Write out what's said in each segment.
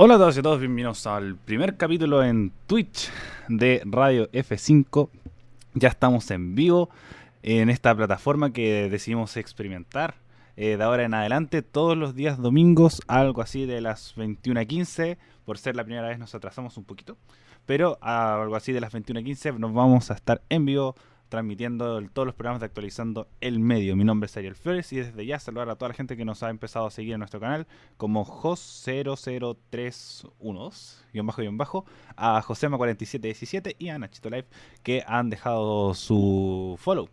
Hola a todos y a todos, bienvenidos al primer capítulo en Twitch de Radio F5. Ya estamos en vivo en esta plataforma que decidimos experimentar eh, de ahora en adelante todos los días domingos, algo así de las 21.15. Por ser la primera vez nos atrasamos un poquito, pero algo así de las 21.15 nos vamos a estar en vivo transmitiendo todos los programas de Actualizando el Medio. Mi nombre es Ariel Flores y desde ya saludar a toda la gente que nos ha empezado a seguir en nuestro canal como Jos00312, guion bajo, guion bajo, a Josema4717 y a Nachito Live que han dejado su follow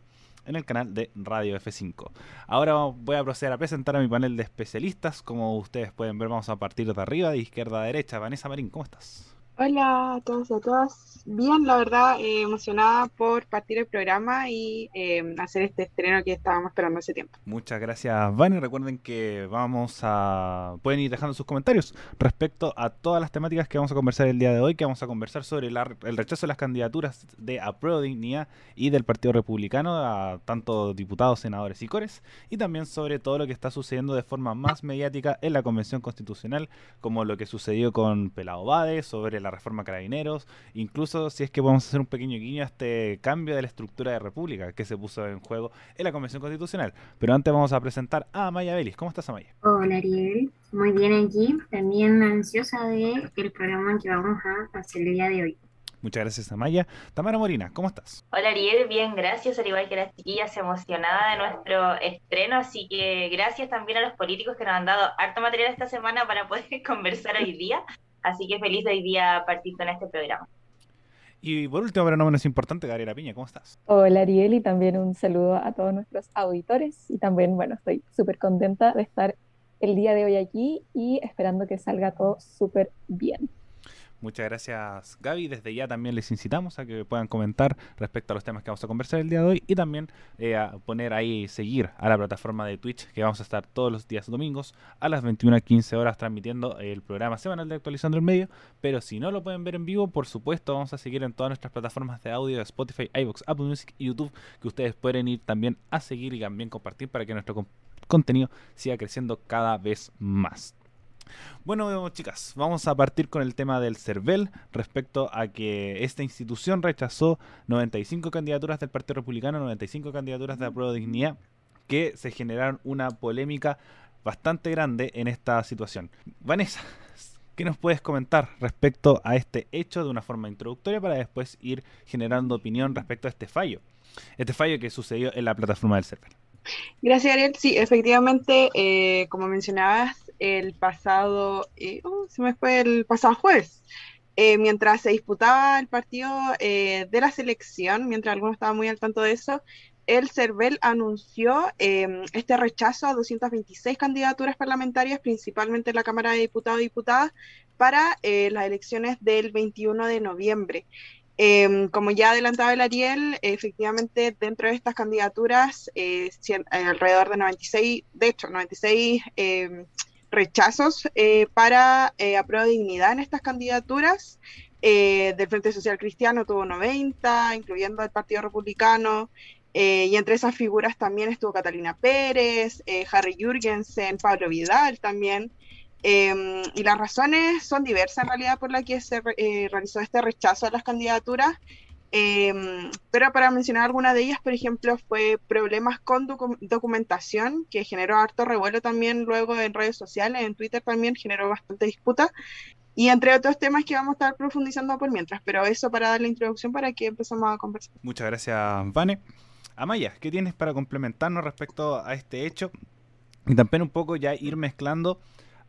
en el canal de Radio F5. Ahora voy a proceder a presentar a mi panel de especialistas. Como ustedes pueden ver, vamos a partir de arriba, de izquierda a derecha. Vanessa Marín, ¿cómo estás? Hola a todos y a todas. Bien, la verdad, eh, emocionada por partir el programa y eh, hacer este estreno que estábamos esperando hace tiempo. Muchas gracias, Vani. Recuerden que vamos a. Pueden ir dejando sus comentarios respecto a todas las temáticas que vamos a conversar el día de hoy, que vamos a conversar sobre el rechazo de las candidaturas de Apruebo Dignidad y del Partido Republicano a tanto diputados, senadores y cores, y también sobre todo lo que está sucediendo de forma más mediática en la Convención Constitucional, como lo que sucedió con Pelado Bade, sobre la reforma carabineros, incluso si es que podemos hacer un pequeño guiño a este cambio de la estructura de república que se puso en juego en la Convención Constitucional. Pero antes vamos a presentar a Amaya Belis. ¿Cómo estás, Amaya? Hola, Ariel. Muy bien aquí. También ansiosa de el programa que vamos a hacer el día de hoy. Muchas gracias, Amaya. Tamara Morina, ¿cómo estás? Hola, Ariel. Bien, gracias. Al igual que las chiquillas, emocionada de nuestro estreno. Así que gracias también a los políticos que nos han dado harto material esta semana para poder conversar hoy día. Así que feliz de hoy día partir con este programa. Y por último, pero no menos importante, Gabriela Piña, ¿cómo estás? Hola Ariel y también un saludo a todos nuestros auditores y también, bueno, estoy súper contenta de estar el día de hoy aquí y esperando que salga todo súper bien. Muchas gracias Gaby. Desde ya también les incitamos a que puedan comentar respecto a los temas que vamos a conversar el día de hoy y también eh, a poner ahí, seguir a la plataforma de Twitch que vamos a estar todos los días domingos a las 21.15 horas transmitiendo el programa semanal de Actualizando el Medio. Pero si no lo pueden ver en vivo, por supuesto vamos a seguir en todas nuestras plataformas de audio, Spotify, iVoox, Apple Music y YouTube que ustedes pueden ir también a seguir y también compartir para que nuestro contenido siga creciendo cada vez más. Bueno, chicas, vamos a partir con el tema del CERVEL respecto a que esta institución rechazó 95 candidaturas del Partido Republicano, 95 candidaturas de apruebo de dignidad, que se generaron una polémica bastante grande en esta situación. Vanessa, ¿qué nos puedes comentar respecto a este hecho de una forma introductoria para después ir generando opinión respecto a este fallo? Este fallo que sucedió en la plataforma del CERVEL. Gracias, Ariel. Sí, efectivamente, eh, como mencionabas, el pasado, eh, oh, se me fue el pasado jueves, eh, mientras se disputaba el partido de la selección, mientras algunos estaban muy al tanto de eso, el CERVEL anunció em, este rechazo a 226 candidaturas parlamentarias, principalmente en la Cámara de Diputados y Diputadas, para las elecciones del 21 de noviembre. Em, como ya adelantaba el Ariel, efectivamente dentro de estas candidaturas, eh, alrededor de 96, de hecho, 96 em, rechazos eh, para eh, dignidad en estas candidaturas. Eh, del Frente Social Cristiano tuvo 90, incluyendo el Partido Republicano, y entre esas figuras también estuvo Catalina Pérez, Harry Jürgensen, Pablo Vidal también. Em, y las razones son diversas en realidad por las que se eh, realizó este rechazo a las candidaturas, em, pero para mencionar algunas de ellas, por ejemplo, fue problemas con documentación, que generó harto revuelo también luego en redes sociales, en Twitter también generó bastante disputa, y entre otros temas que vamos a estar profundizando por mientras, pero eso para dar la introducción para que empezamos a conversar. Muchas gracias, Vane. Amaya, ¿qué tienes para complementarnos respecto a este hecho? Y también un poco ya ir mezclando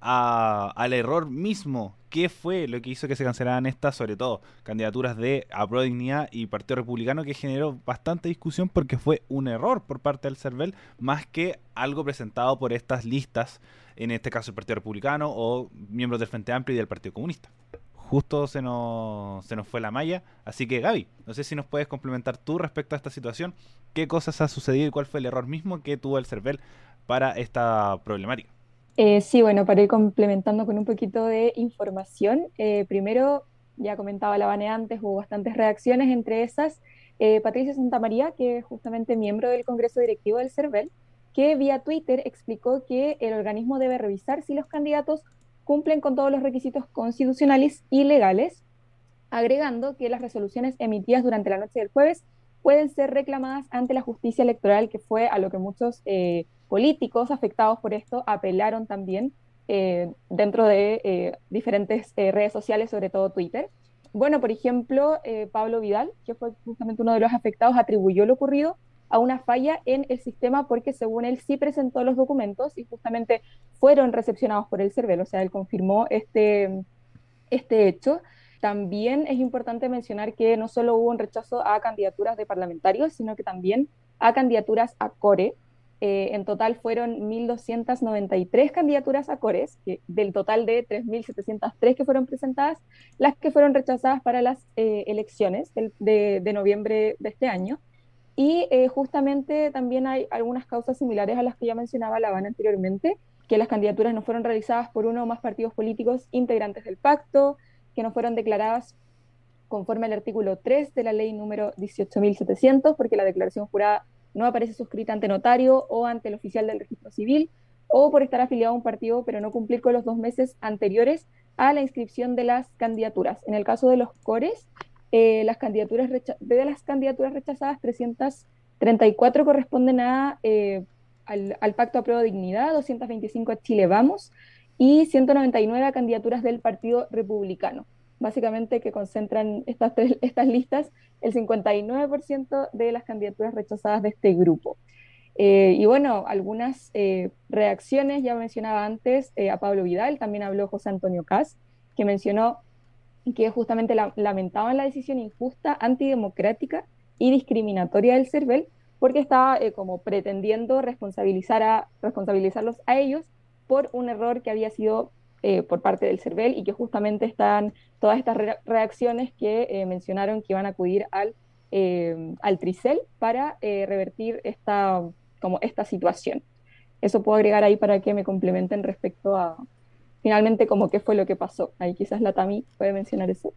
al error mismo. ¿Qué fue lo que hizo que se cancelaran estas, sobre todo, candidaturas de Apro Dignidad y Partido Republicano, que generó bastante discusión porque fue un error por parte del CERVEL, más que algo presentado por estas listas, en este caso el Partido Republicano o miembros del Frente Amplio y del Partido Comunista? Justo se nos, se nos fue la malla. Así que Gaby, no sé si nos puedes complementar tú respecto a esta situación. ¿Qué cosas ha sucedido y cuál fue el error mismo que tuvo el CERVEL para esta problemática? Eh, sí, bueno, para ir complementando con un poquito de información, eh, primero, ya comentaba la Bane antes, hubo bastantes reacciones, entre esas. Eh, Patricia Santamaría, que es justamente miembro del Congreso Directivo del CERVEL, que vía Twitter explicó que el organismo debe revisar si los candidatos cumplen con todos los requisitos constitucionales y legales, agregando que las resoluciones emitidas durante la noche del jueves pueden ser reclamadas ante la justicia electoral, que fue a lo que muchos eh, políticos afectados por esto apelaron también eh, dentro de eh, diferentes redes sociales, sobre todo Twitter. Bueno, por ejemplo, Pablo Vidal, que fue justamente uno de los afectados, atribuyó lo ocurrido a una falla en el sistema porque según él sí presentó los documentos y justamente fueron recepcionados por el CERVEL, o sea, él confirmó este, este hecho. También es importante mencionar que no solo hubo un rechazo a candidaturas de parlamentarios, sino que también a candidaturas a CORE. Eh, en total fueron 1.293 candidaturas a CORES, del total de 3.703 que fueron presentadas, las que fueron rechazadas para las eh, elecciones de, de, noviembre de este año. Y eh, justamente también hay algunas causas similares a las que ya mencionaba la Habana anteriormente, que las candidaturas no fueron realizadas por uno o más partidos políticos integrantes del pacto, que no fueron declaradas conforme al artículo 3 de la ley número 18.700, porque la declaración jurada no aparece suscrita ante notario o ante el oficial del registro civil, o por estar afiliado a un partido pero no cumplir con los dos meses anteriores a la inscripción de las candidaturas. En el caso de los cores, eh, las candidaturas de las candidaturas rechazadas, 334 corresponden a, eh, al, al, Pacto a Prueba de Dignidad, 225 a Chile Vamos, y 199 candidaturas del Partido Republicano. Básicamente que concentran estas, estas listas el 59% de las candidaturas rechazadas de este grupo. Eh, y bueno, algunas eh, reacciones, ya mencionaba antes eh, a Pablo Vidal, también habló José Antonio Cas, que mencionó que justamente lamentaban la decisión injusta, antidemocrática y discriminatoria del CERVEL, porque estaba como pretendiendo responsabilizar a, responsabilizarlos a ellos por un error que había sido eh, por parte del CERVEL y que justamente están todas estas reacciones que eh, mencionaron que iban a acudir al, eh, al TRICEL para revertir esta, como esta situación. Eso puedo agregar ahí para que me complementen respecto a finalmente como qué fue lo que pasó. Ahí quizás la Tami puede mencionar eso.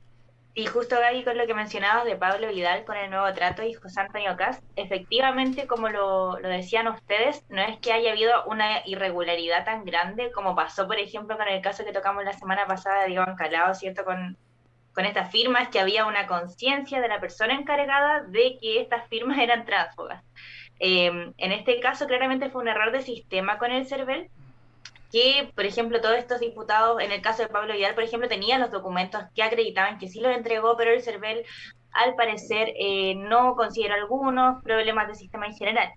Y justo ahí con lo que mencionabas de Pablo Vidal con el nuevo trato y José Antonio Cast, efectivamente, como lo, lo, decían ustedes, no es que haya habido una irregularidad tan grande como pasó, por ejemplo, con el caso que tocamos la semana pasada de Iván Calado, ¿cierto? Con, con estas firmas, que había una conciencia de la persona encargada de que estas firmas eran tránsfugas. Eh, en este caso, claramente fue un error de sistema con el CERVEL, que, por ejemplo, todos estos diputados, en el caso de Pablo Vidal, por ejemplo, tenían los documentos que acreditaban que sí los entregó, pero el CERVEL, al parecer, eh, no consideró algunos problemas del sistema en general.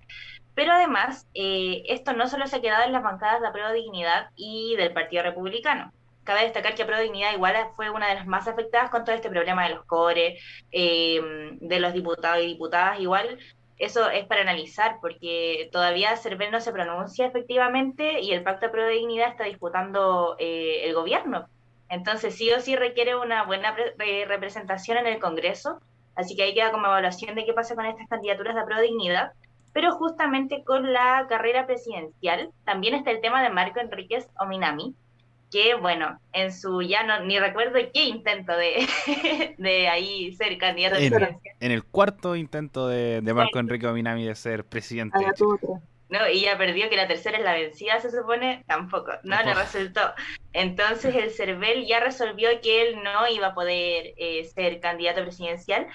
Pero además, eh, esto no solo se ha quedado en las bancadas de Apruebo Dignidad y del Partido Republicano. Cabe destacar que Apruebo Dignidad igual fue una de las más afectadas con todo este problema de los cores, eh, de los diputados y diputadas. Igual eso es para analizar, porque todavía CERVEL no se pronuncia efectivamente y el Pacto de Pro Dignidad está disputando eh, el gobierno. Entonces, sí o sí requiere una buena representación en el Congreso, así que ahí queda como evaluación de qué pasa con estas candidaturas de Pro Dignidad. Pero justamente con la carrera presidencial también está el tema de Marco Enríquez Ominami, que bueno, en su ya no, ni recuerdo qué intento de, de ahí ser candidato en, En el cuarto intento de, Marco Enrique Ominami de ser presidente. no, y ya perdió que la tercera es la vencida, se supone, tampoco, no le resultó. Entonces el CERVEL ya resolvió que él no iba a poder eh, ser candidato presidencial.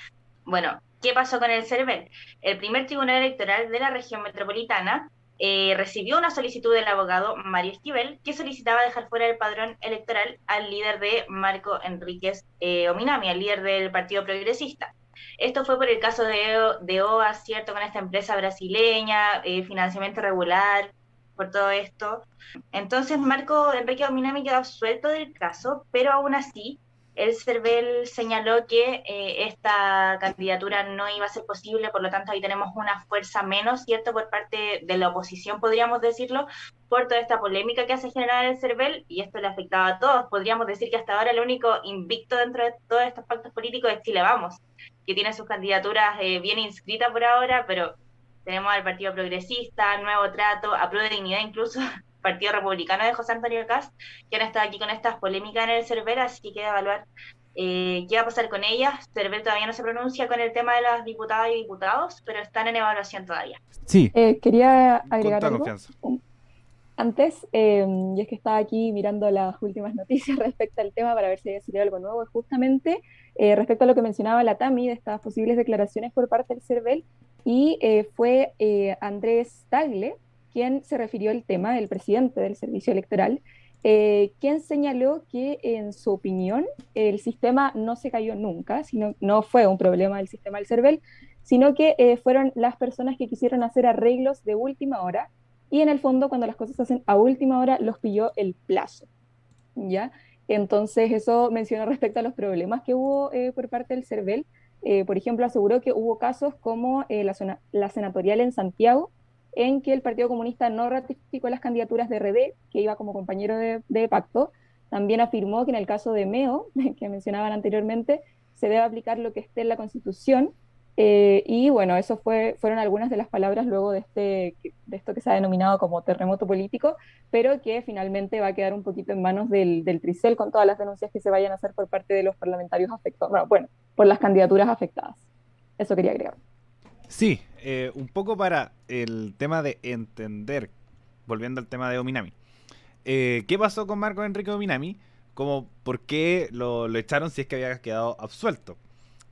Bueno, ¿qué pasó con el CERVEL? El primer tribunal electoral de la región metropolitana eh, recibió una solicitud del abogado Mario Esquivel que solicitaba dejar fuera del padrón electoral al líder de Marco Enríquez eh, Ominami, al líder del Partido Progresista. Esto fue por el caso de, de OA, ¿cierto? Con esta empresa brasileña, eh, financiamiento regular, por todo esto. Entonces Marco Enrique Ominami quedó suelto del caso, pero aún así el CERVEL señaló que eh, esta candidatura no iba a ser posible, por lo tanto ahí tenemos una fuerza menos, ¿cierto?, por parte de la oposición, podríamos decirlo, por toda esta polémica que generado en el CERVEL, y esto le afectaba a todos. Podríamos decir que hasta ahora el único invicto dentro de todos estos pactos políticos es Chile Vamos, que tiene sus candidaturas eh, bien inscritas por ahora, pero tenemos al Partido Progresista, Nuevo Trato, a de Dignidad incluso, Partido Republicano de José Antonio Cast, que han estado aquí con estas polémicas en el CERVEL, así que queda evaluar eh, qué va a pasar con ellas. CERVEL todavía no se pronuncia con el tema de las diputadas y diputados, pero están en evaluación todavía. Sí. Eh, quería agregar algo. antes, em, y es que estaba aquí mirando las últimas noticias respecto al tema para ver si había salido algo nuevo, es justamente eh, respecto a lo que mencionaba la TAMI de estas posibles declaraciones por parte del CERVEL, y eh, fue eh, Andrés Tagle quien se refirió al tema, el presidente del Servicio Electoral, quien señaló que en su opinión el sistema no se cayó nunca, sino no fue un problema del sistema del CERVEL, sino que fueron las personas que quisieron hacer arreglos de última hora y en el fondo cuando las cosas se hacen a última hora los pilló el plazo, ¿ya? Entonces eso menciona respecto a los problemas que hubo eh, por parte del CERVEL. Eh, por ejemplo, aseguró que hubo casos como eh, la, la, senatorial en Santiago, en que el Partido Comunista no ratificó las candidaturas de RD, que iba como compañero de, pacto. También afirmó que en el caso de MEO, que mencionaban anteriormente, se debe aplicar lo que esté en la Constitución eh, y bueno, eso fue, fueron algunas de las palabras luego de, este, de esto que se ha denominado como terremoto político, pero que finalmente va a quedar un poquito en manos del, del Tricel con todas las denuncias que se vayan a hacer por parte de los parlamentarios afectados, bueno, por las candidaturas afectadas. Eso quería agregar. Sí, eh, un poco para el tema de entender, volviendo al tema de Ominami. Eh, ¿Qué pasó con Marco Enrique Ominami? Como, ¿Por qué lo, echaron si es que había quedado absuelto?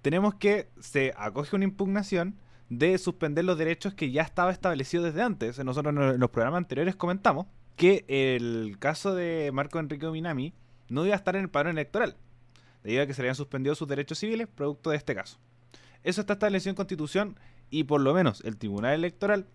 tenemos que se acoge una impugnación de suspender los derechos que ya estaba establecido desde antes. Nosotros en los programas anteriores comentamos que el caso de Marco Enrique Minami no iba a estar en el padrón electoral, debido a que se habían suspendido sus derechos civiles producto de este caso. Eso está establecido en Constitución y por lo menos el Tribunal Electoral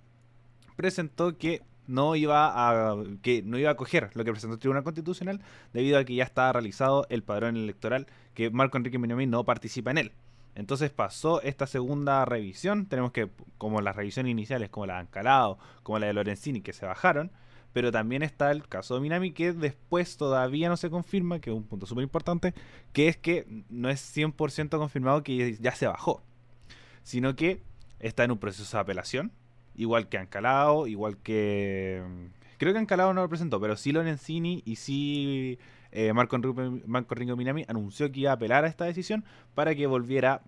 presentó que no iba a que no iba a acoger lo que presentó el Tribunal Constitucional debido a que ya estaba realizado el padrón electoral que Marco Enrique Minami no participa en él. Entonces pasó esta segunda revisión. Tenemos que, como las revisiones iniciales, como la de Ancalado, como la de Lorenzini, que se bajaron. Pero también está el caso de Minami, que después todavía no se confirma, que es un punto súper importante, que es que no es 100% confirmado que ya se bajó, sino que está en un proceso de apelación, igual que Ancalado, igual que... Creo que Ancalado no lo presentó, pero sí Lorenzini y sí eh, Marco, Enrique, Minami anunció que iba a apelar a esta decisión para que volviera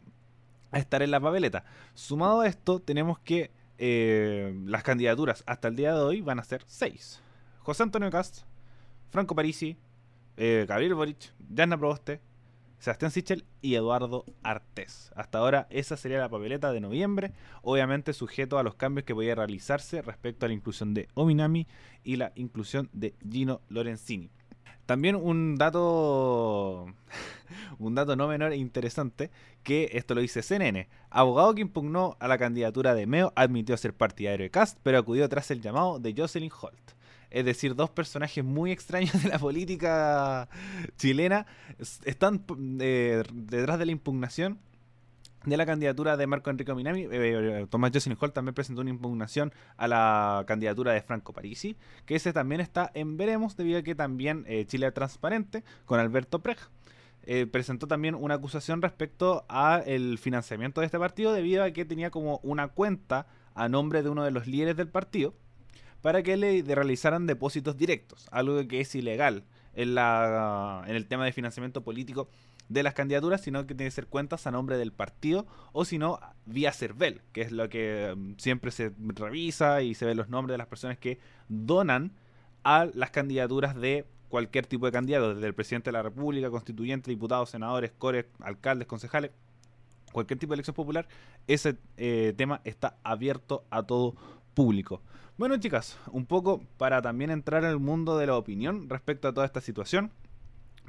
a estar en la papeleta. Sumado a esto, tenemos que eh, las candidaturas hasta el día de hoy van a ser seis. José Antonio Cast, Franco Parisi, eh, Gabriel Boric, Jana Proboste, Sebastián Sichel y Eduardo Artés. Hasta ahora esa sería la papeleta de noviembre, obviamente sujeto a los cambios que podía realizarse respecto a la inclusión de Ominami y la inclusión de Gino Lorenzini. También un dato, un dato no menor e interesante, que esto lo dice CNN. Abogado que impugnó a la candidatura de Meo admitió ser partidario de Cast, pero acudió tras el llamado de Jocelyn Holt. Es decir, dos personajes muy extraños de la política chilena están eh, detrás de la impugnación de la candidatura de Marco Enrique Minami, eh, eh, Tomás Jocelyn Hall también presentó una impugnación a la candidatura de Franco Parisi, que ese también está en veremos debido a que también Chile Transparente con Alberto Prej presentó también una acusación respecto al financiamiento de este partido debido a que tenía como una cuenta a nombre de uno de los líderes del partido para que le realizaran depósitos directos, algo que es ilegal en, la, en el tema de financiamiento político de las candidaturas, sino que tiene que ser cuentas a nombre del partido o si no, vía CERVEL, que es lo que mm, siempre se revisa y se ven los nombres de las personas que donan a las candidaturas de cualquier tipo de candidato, desde el presidente de la República, constituyente, diputados, senadores, cores, alcaldes, concejales, cualquier tipo de elección popular, ese eh, tema está abierto a todo público. Bueno chicas, un poco para también entrar en el mundo de la opinión respecto a toda esta situación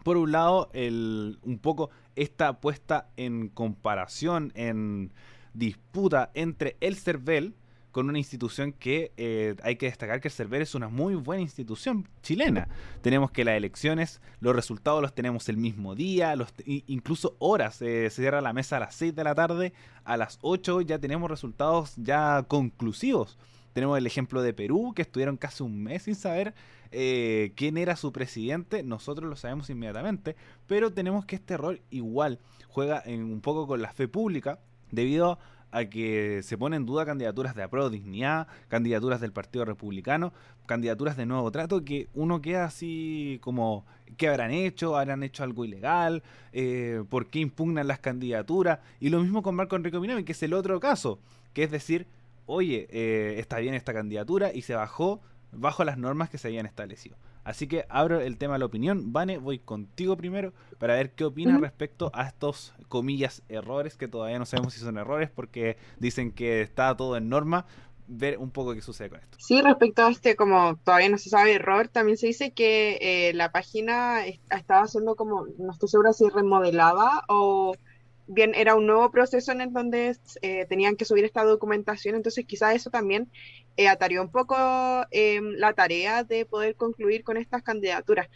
por un lado, el, un poco esta puesta en comparación, en disputa entre el CERVEL con una institución que eh, hay que destacar que el CERVEL es una muy buena institución chilena. Tenemos que las elecciones, los resultados los tenemos el mismo día, incluso horas. Eh, se cierra la mesa a las 6 de la tarde, a las 8 ya tenemos resultados ya conclusivos. Tenemos el ejemplo de Perú, que estuvieron casi un mes sin saber eh, quién era su presidente, nosotros lo sabemos inmediatamente, pero tenemos que este rol igual juega en, un poco con la fe pública, debido a que se ponen en duda candidaturas de apruebo dignidad, candidaturas del Partido Republicano, candidaturas de nuevo trato, que uno queda así como, ¿qué habrán hecho? ¿Habrán hecho algo ilegal? Eh, ¿Por qué impugnan las candidaturas? Y lo mismo con Marco Enrique Minami, que es el otro caso, que es decir, oye, eh, está bien esta candidatura y se bajó bajo las normas que se habían establecido. Así que abro el tema de la opinión. Vane, voy contigo primero para ver qué opinas respecto a estos, comillas, errores, que todavía no sabemos si son errores porque dicen que está todo en norma. Ver un poco qué sucede con esto. Sí, respecto a este, como todavía no se sabe error, también se dice que eh, la página estaba siendo como, no estoy segura si remodelada o bien era un nuevo proceso en el donde eh, tenían que subir esta documentación, entonces quizás eso también eh, atareó un poco em, la tarea de poder concluir con estas candidaturas.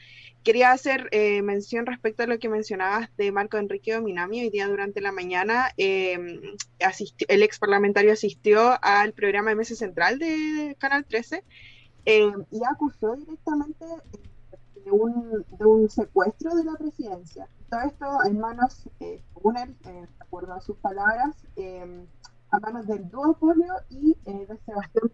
Quería hacer eh, mención respecto a lo que mencionabas de Marco Enrique Dominami. Hoy día durante la mañana em, el ex parlamentario asistió al programa MS Central de Canal 13 em, y acusó directamente de un, de un secuestro de la presidencia todo esto en manos, eh, según él, eh, de acuerdo a sus palabras, eh, a manos del duopolio y eh, de Sebastián.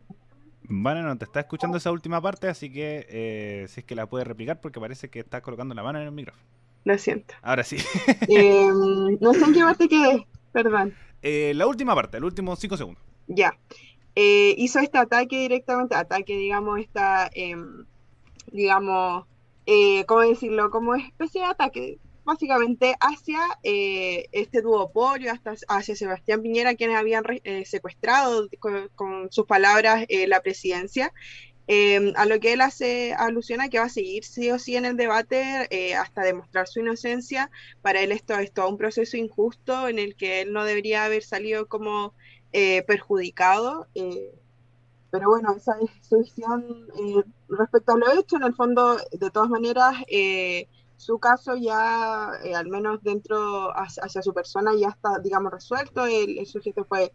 Bueno, no te está escuchando esa última parte, así que eh, si es que la puedes replicar porque parece que está colocando la mano en el micrófono. Lo siento. Ahora sí. Em, no sé en qué parte quedé, perdón. la última parte, el último cinco segundos. Ya. hizo este ataque directamente, ataque, digamos, esta, em, digamos, ¿cómo decirlo? Como especie de ataque básicamente hacia eh, este duopolio, hasta hacia Sebastián Piñera, quienes habían eh, secuestrado con, sus palabras eh, la presidencia. a lo que él hace alusión a que va a seguir sí o sí en el debate hasta demostrar su inocencia. Para él esto es todo un proceso injusto en el que él no debería haber salido como perjudicado. Pero bueno, esa es su visión respecto a lo hecho. En el fondo, de todas maneras, su caso ya, eh, al menos dentro hacia, su persona, ya está, digamos, resuelto. El, sujeto fue,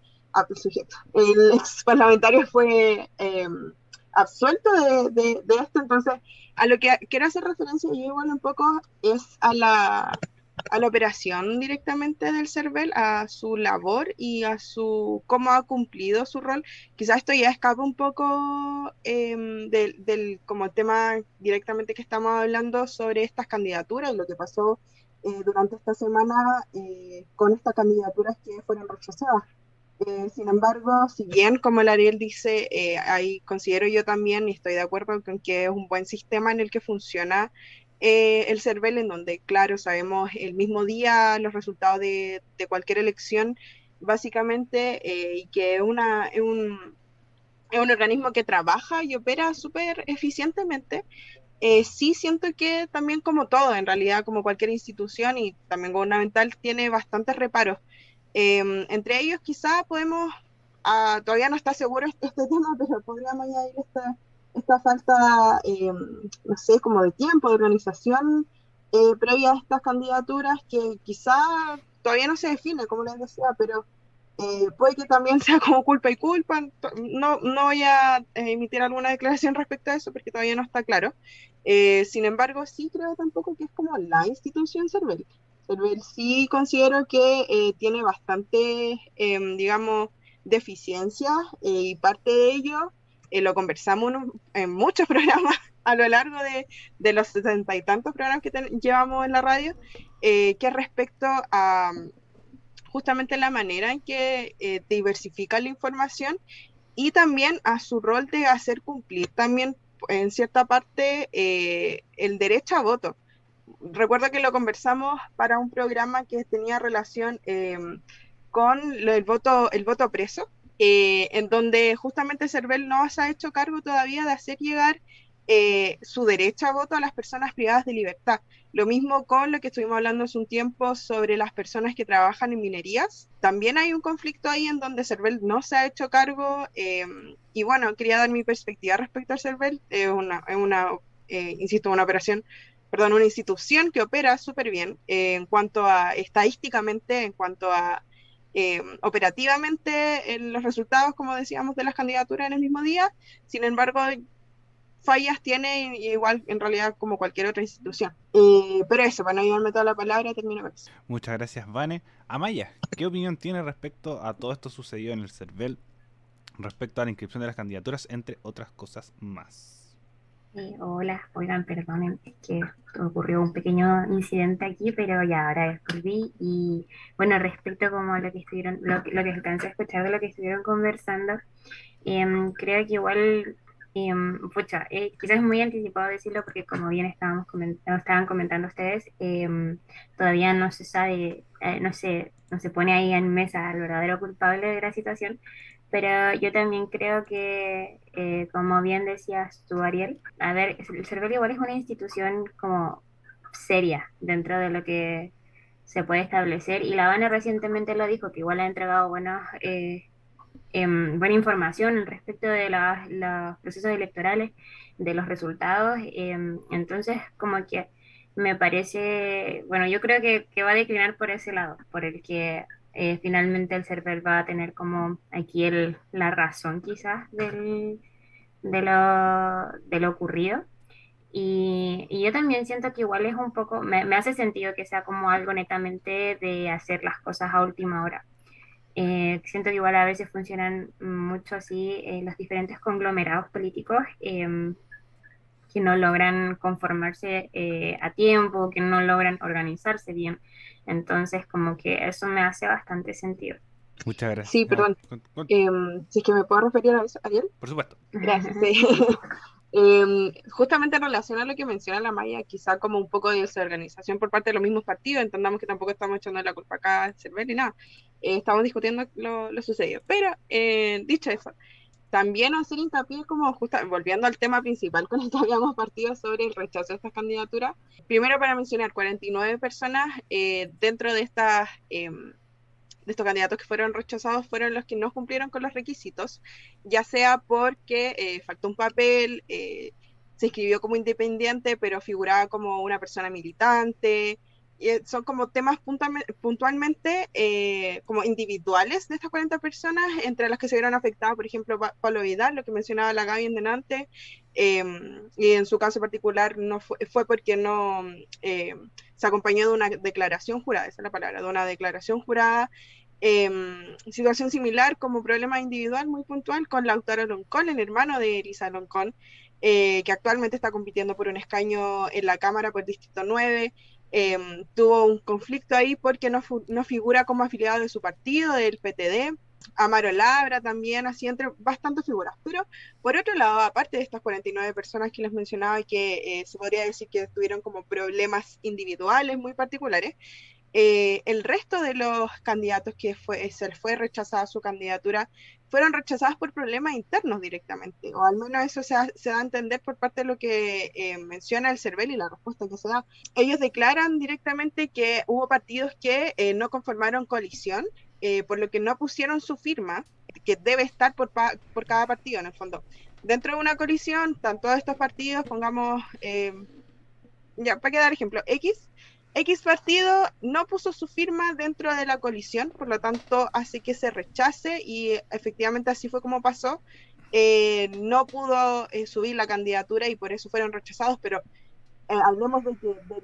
el sujeto, el ex parlamentario fue em, absuelto de, de, esto. Entonces, a lo que quiero hacer referencia yo igual un poco es a la, a la operación directamente del CERVEL, a su labor y a su cómo ha cumplido su rol. Quizás esto ya escapa un poco em, del, como tema directamente que estamos hablando sobre estas candidaturas y lo que pasó eh, durante esta semana eh, con estas candidaturas que fueron rechazadas. Eh, sin embargo, si bien, como el Ariel dice, ahí considero yo también, y estoy de acuerdo con que es un buen sistema en el que funciona eh, el CERVEL, en donde, claro, sabemos el mismo día los resultados de, cualquier elección, básicamente, eh, y que es, un, es un organismo que trabaja y opera súper eficientemente. Eh, sí siento que también como todo, en realidad como cualquier institución y también gubernamental, tiene bastantes reparos. Em, entre ellos quizá podemos, ah, todavía no está seguro este, este tema, pero podríamos añadir esta, esta falta, eh, no sé, como de tiempo, de organización eh, previa a estas candidaturas que quizá todavía no se define, como les decía, pero eh, puede que también sea como culpa y culpa. No, no voy a emitir alguna declaración respecto a eso porque todavía no está claro. sin embargo, sí creo tampoco que es como la institución CERVEL. CERVEL sí considero que tiene bastante, em, digamos, deficiencias y parte de ello eh, lo conversamos en muchos programas a lo largo de, de los sesenta y tantos programas que llevamos en la radio, eh, que respecto a justamente la manera en que eh, diversifica la información y también a su rol de hacer cumplir también en cierta parte el derecho a voto. Recuerdo que lo conversamos para un programa que tenía relación con el voto, el voto preso, eh, en donde justamente CERVEL no se ha hecho cargo todavía de hacer llegar eh, su derecho a voto a las personas privadas de libertad. Lo mismo con lo que estuvimos hablando hace un tiempo sobre las personas que trabajan en minerías. También hay un conflicto ahí en donde CERVEL no se ha hecho cargo. Em, y bueno, quería dar mi perspectiva respecto a CERVEL. Es una, una eh, insisto, una operación perdón, una institución que opera súper bien en cuanto a estadísticamente, en cuanto a eh, operativamente en los resultados, como decíamos, de las candidaturas en el mismo día. Sin embargo, fallas tiene igual en realidad como cualquier otra institución. Eh, pero eso, para no llevarme toda la palabra, termino con eso. Muchas gracias, Vane. Amaya, ¿qué opinión tiene respecto a todo esto sucedido en el CERVEL, respecto a la inscripción de las candidaturas, entre otras cosas más? Hola, oigan, perdonen, es que ocurrió un pequeño incidente aquí, pero ya ahora volví. Y bueno, respecto como a lo que estuvieron, lo, lo que alcancé a escuchar de lo que estuvieron conversando, em, creo que igual Y, mm, pucha, eh, quizás es muy anticipado decirlo porque como bien estábamos estaban comentando ustedes, em, todavía no se sabe, eh, no, se, no se pone ahí en mesa el verdadero culpable de la situación, pero yo también creo que, eh, como bien decías tú, Ariel, a ver, el CERVEL igual es una institución como seria dentro de lo que se puede establecer y La Habana recientemente lo dijo, que igual ha entregado buenas, eh, em, buena información respecto de los procesos electorales, de los resultados, em, entonces como que me parece, bueno, yo creo que, que va a declinar por ese lado, por el que eh, finalmente el server va a tener como aquí el, la razón quizás del, de, lo, de lo ocurrido. Y, yo también siento que igual es un poco, me, hace sentido que sea como algo netamente de hacer las cosas a última hora. Eh, siento que igual a veces funcionan mucho así eh, los diferentes conglomerados políticos em, que no logran conformarse a tiempo, que no logran organizarse bien. Entonces, como que eso me hace bastante sentido. Muchas gracias. Sí, perdón. Em, si es que me puedo referir a eso, Ariel. Por supuesto. Gracias. Em, justamente en relación a lo que menciona la Maya, quizá como un poco de desorganización por parte de los mismos partidos, entendamos que tampoco estamos echando la culpa acá a Cervel ni nada, eh, estamos discutiendo lo, lo sucedido. Pero, eh, dicho eso, también hacer hincapié, como justo, volviendo al tema principal con el que habíamos partido sobre el rechazo de estas candidaturas, primero para mencionar 49 personas eh, dentro de estas... Em, de estos candidatos que fueron rechazados fueron los que no cumplieron con los requisitos, ya sea porque eh, faltó un papel, eh, se inscribió como independiente, pero figuraba como una persona militante, eh, son como temas puntualmente eh, como individuales de estas 40 personas, entre las que se vieron afectadas, por ejemplo, Pablo Vidal, lo que mencionaba la Gaby en delante, em, y en su caso particular no fue, fue porque no eh, se acompañó de una declaración jurada, esa es la palabra, de una declaración jurada. Em, situación similar como problema individual muy puntual con Lautaro Loncón, el hermano de Elisa Loncón, que actualmente está compitiendo por un escaño en la Cámara por Distrito 9, Em, tuvo un conflicto ahí porque no, figura como afiliado de su partido, del PTD. Amaro Labra también, así entre bastantes figuras. Pero por otro lado, aparte de estas 49 personas que les mencionaba que eh, se podría decir que tuvieron como problemas individuales muy particulares, eh, el resto de los candidatos que fue, se les fue rechazada su candidatura fueron rechazadas por problemas internos directamente, o al menos eso se, da a entender por parte de lo que eh, menciona el CERVEL y la respuesta que se da. Ellos declaran directamente que hubo partidos que eh, no conformaron coalición, por lo que no pusieron su firma, que debe estar por, por cada partido en el fondo. Dentro de una coalición, todos estos partidos, pongamos, ya, para que dar ejemplo, X X partido no puso su firma dentro de la coalición, por lo tanto hace que se rechace y efectivamente así fue como pasó. Eh, no pudo eh, subir la candidatura y por eso fueron rechazados, pero eh, hablemos de,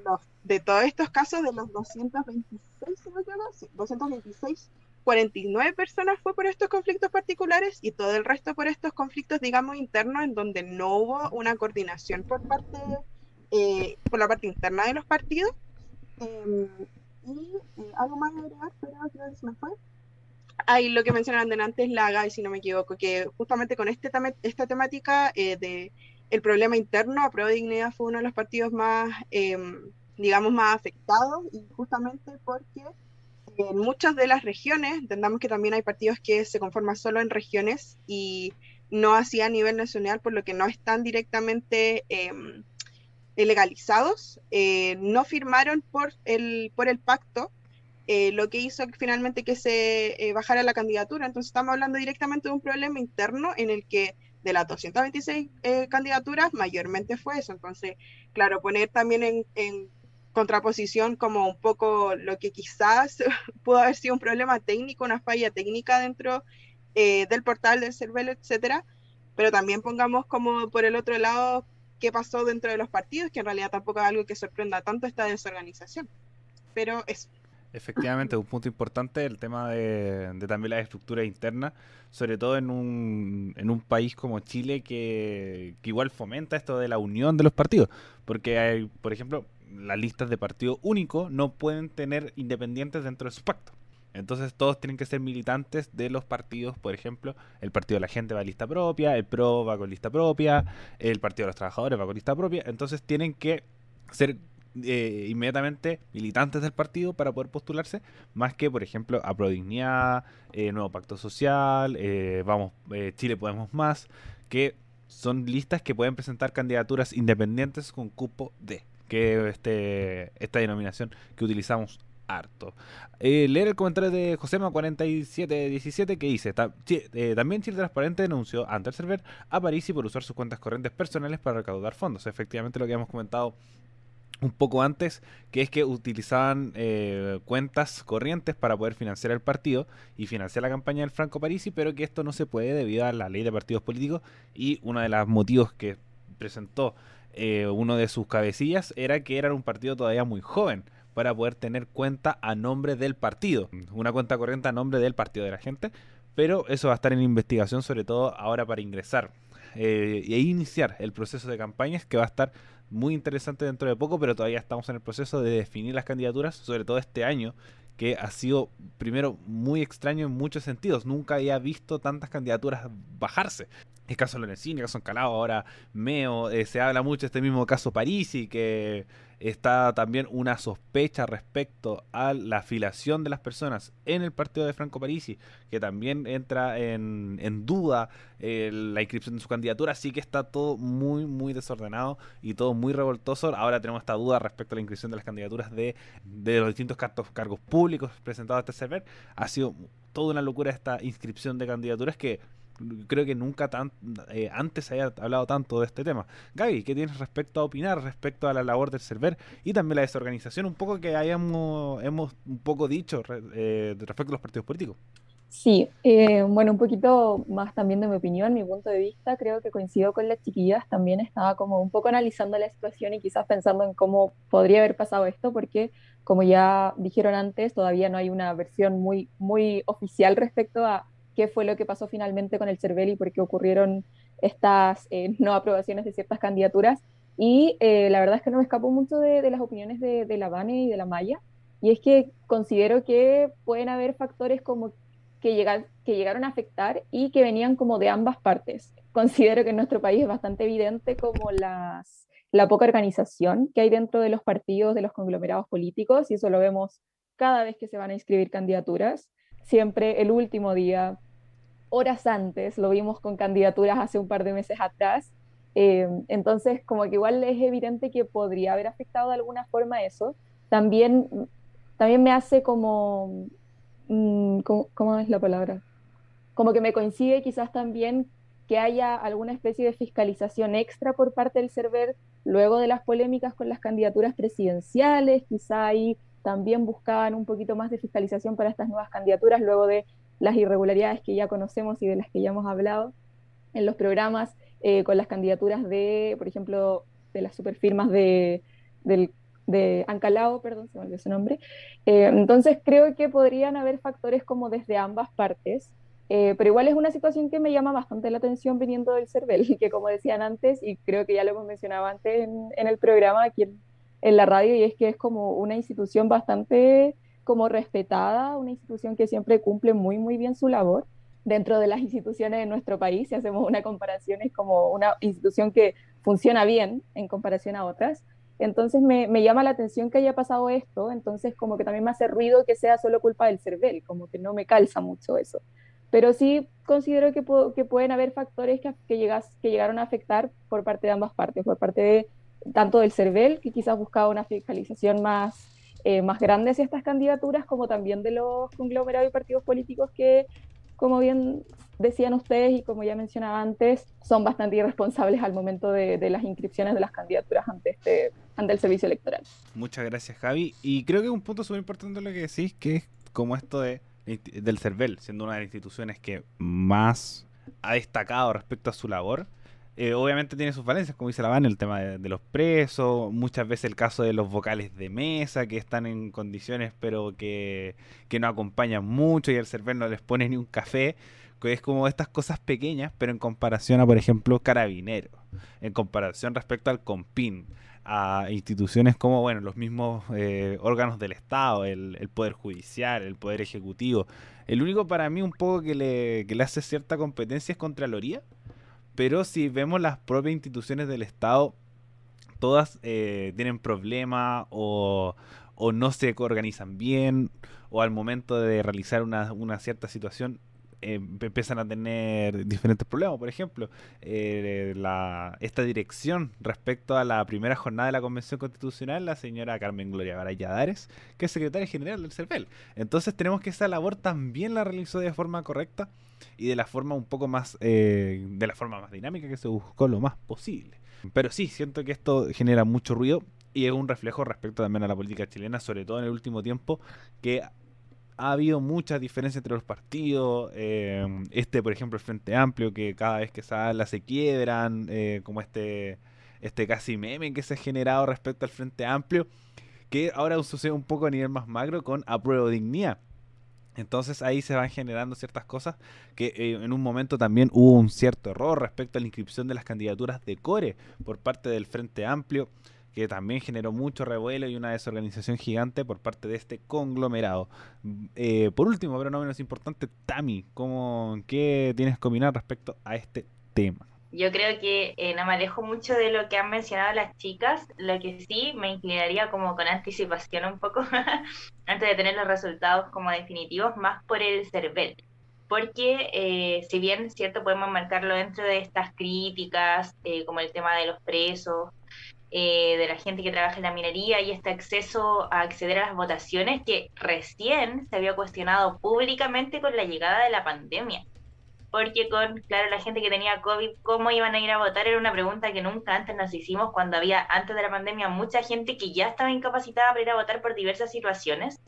los, de todos estos casos, de los 226, 226, 49 personas fue por estos conflictos particulares y todo el resto por estos conflictos, digamos, internos, en donde no hubo una coordinación por parte, por la parte interna de los partidos Em, y eh, algo más agregar, pero creo que me fue. Ahí lo que mencionaban antes, la GAI, si no me equivoco, que justamente con este esta temática eh, de el problema interno, a prueba de dignidad fue uno de los partidos más, em, digamos, más afectados, y justamente porque en muchas de las regiones, entendamos que también hay partidos que se conforman solo en regiones y no así a nivel nacional, por lo que no están directamente eh, legalizados, eh, no firmaron por el, por el pacto, eh, lo que hizo finalmente que se eh, bajara la candidatura. Entonces estamos hablando directamente de un problema interno en el que de las 226 candidaturas mayormente fue eso. Entonces, claro, poner también en, contraposición como un poco lo que quizás pudo haber sido un problema técnico, una falla técnica dentro del portal del server, etcétera, pero también pongamos como por el otro lado qué pasó dentro de los partidos, que en realidad tampoco es algo que sorprenda tanto esta desorganización. Pero eso. Efectivamente, un punto importante el tema de, también la estructura interna, sobre todo en un, en un país como Chile que, igual fomenta esto de la unión de los partidos, porque hay, por ejemplo, las listas de partido único no pueden tener independientes dentro de su pacto. Entonces todos tienen que ser militantes de los partidos, por ejemplo, el Partido de la Gente va a lista propia, el PRO va con lista propia, el Partido de los Trabajadores va con lista propia, entonces tienen que ser eh, inmediatamente militantes del partido para poder postularse, más que, por ejemplo, a Prodignidad, eh, Nuevo Pacto Social, eh, Vamos, Chile Podemos Más, que son listas que pueden presentar candidaturas independientes con cupo D, que este, esta denominación que utilizamos harto. leer el comentario de Josema4717 que dice: También Chile Transparente denunció ante el server a Parisi por usar sus cuentas corrientes personales para recaudar fondos. Efectivamente, lo que hemos comentado un poco antes, que es que utilizaban eh, cuentas corrientes para poder financiar el partido y financiar la campaña del Franco Parisi, pero que esto no se puede debido a la ley de partidos políticos y uno de los motivos que presentó eh, uno de sus cabecillas era que era un partido todavía muy joven para poder tener cuenta a nombre del partido, una cuenta corriente a nombre del partido de la gente, pero eso va a estar en investigación sobre todo ahora para ingresar eh, e iniciar el proceso de campañas que va a estar muy interesante dentro de poco, pero todavía estamos en el proceso de definir las candidaturas, sobre todo este año, que ha sido primero muy extraño en muchos sentidos. Nunca había visto tantas candidaturas bajarse. El caso Lorenzini, el caso Encalado, ahora Meo, eh, se habla mucho de este mismo caso Parisi, que está también una sospecha respecto a la afiliación de las personas en el partido de Franco Parisi, que también entra en, duda eh, la inscripción de su candidatura, así que está todo muy, muy desordenado y todo muy revoltoso. Ahora tenemos esta duda respecto a la inscripción de las candidaturas de, los distintos cargos públicos presentados a este server. Ha sido toda una locura esta inscripción de candidaturas que creo que nunca eh, antes se haya hablado tanto de este tema. Gaby, ¿qué tienes respecto a opinar respecto a la labor del server y también la desorganización? Un poco que hayamos hemos un poco dicho eh, respecto a los partidos políticos. Sí, eh, bueno, un poquito más también de mi opinión, mi punto de vista, creo que coincido con las chiquillas, también estaba como un poco analizando la situación y quizás pensando en cómo podría haber pasado esto, porque como ya dijeron antes, todavía no hay una versión muy, muy oficial respecto a qué fue lo que pasó finalmente con el CERVEL y por qué ocurrieron estas eh, no aprobaciones de ciertas candidaturas. Y eh, la verdad es que no me escapo mucho de, las opiniones de, de, la Vane y de la Maya. Y es que considero que pueden haber factores como que, llegar, que llegaron a afectar y que venían como de ambas partes. Considero que en nuestro país es bastante evidente como las, la poca organización que hay dentro de los partidos, de los conglomerados políticos, y eso lo vemos cada vez que se van a inscribir candidaturas. Siempre el último día, horas antes, lo vimos con candidaturas hace un par de meses atrás. Eh, entonces, como que igual es evidente que podría haber afectado de alguna forma eso. También, también me hace como, mm, ¿cómo, es la palabra? Como que me coincide quizás también que haya alguna especie de fiscalización extra por parte del server luego de las polémicas con las candidaturas presidenciales, quizá ahí también buscaban un poquito más de fiscalización para estas nuevas candidaturas luego de las irregularidades que ya conocemos y de las que ya hemos hablado en los programas, eh, con las candidaturas de, por ejemplo, de las superfirmas de, de Ancalao, perdón, se me olvidó su nombre. Eh, entonces creo que podrían haber factores como desde ambas partes, eh, pero igual es una situación que me llama bastante la atención viniendo del CERVEL, que como decían antes, y creo que ya lo hemos mencionado antes en, en el programa aquí en la radio, y es que es como una institución bastante como respetada, una institución que siempre cumple muy, muy bien su labor dentro de las instituciones de nuestro país. Si hacemos una comparación, es como una institución que funciona bien en comparación a otras. Entonces me, me, llama la atención que haya pasado esto, entonces como que también me hace ruido que sea solo culpa del CERVEL, como que no me calza mucho eso. Pero sí considero que, que pueden haber factores que, que, llegas, que llegaron a afectar por parte de ambas partes, por parte de tanto del CERVEL, que quizás buscaba una fiscalización más eh, más grandes estas candidaturas, como también de los conglomerados y partidos políticos que, como bien decían ustedes y como ya mencionaba antes, son bastante irresponsables al momento de, las inscripciones de las candidaturas ante, este, ante el servicio electoral. Muchas gracias, Javi. Y creo que un punto súper importante lo que decís, que es como esto de, del CERVEL, siendo una de las instituciones que más ha destacado respecto a su labor, eh, obviamente tiene sus falencias, como dice la Van, el tema de, los presos, muchas veces el caso de los vocales de mesa que están en condiciones pero que, no acompañan mucho y el server no les pone ni un café, que es como estas cosas pequeñas, pero en comparación a, por ejemplo, Carabinero, en comparación respecto al Compin, a instituciones como, bueno, los mismos eh, órganos del Estado, el, el, Poder Judicial, el Poder Ejecutivo. El único para mí un poco que le, que le hace cierta competencia es Contraloría, pero si vemos las propias instituciones del Estado, todas eh, tienen problemas o, o no se organizan bien, o al momento de realizar una, una cierta situación eh, empiezan a tener diferentes problemas. Por ejemplo, eh, esta dirección respecto a la primera jornada de la Convención Constitucional, la señora Carmen Gloria Barayadares, que es secretaria general del CERVEL. Entonces tenemos que esa labor también la realizó de forma correcta y de la forma un poco más, eh, de la forma más dinámica que se buscó lo más posible. Pero sí, siento que esto genera mucho ruido y es un reflejo respecto también a la política chilena, sobre todo en el último tiempo, que ha habido muchas diferencias entre los partidos. Eh, este, por ejemplo, el Frente Amplio, que cada vez que habla se quiebran, eh, como este, este casi meme que se ha generado respecto al Frente Amplio, que ahora sucede un poco a nivel más macro con apruebo dignidad. Entonces ahí se van generando ciertas cosas que eh, en un momento también hubo un cierto error respecto a la inscripción de las candidaturas de Core por parte del Frente Amplio que también generó mucho revuelo y una desorganización gigante por parte de este conglomerado. Eh, por último, pero no menos importante, Tami, ¿cómo, ¿qué tienes que opinar respecto a este tema? Yo creo que eh, no me alejo mucho de lo que han mencionado las chicas, lo que sí me inclinaría como con anticipación un poco, antes de tener los resultados como definitivos, más por el CERVEL porque eh, si bien cierto podemos marcarlo dentro de estas críticas, eh, como el tema de los presos, eh, de la gente que trabaja en la minería y este acceso a acceder a las votaciones que recién se había cuestionado públicamente con la llegada de la pandemia. Porque con, claro, la gente que tenía COVID, ¿cómo iban a ir a votar? Era una pregunta que nunca antes nos hicimos cuando había, antes de la pandemia, mucha gente que ya estaba incapacitada para ir a votar por diversas situaciones.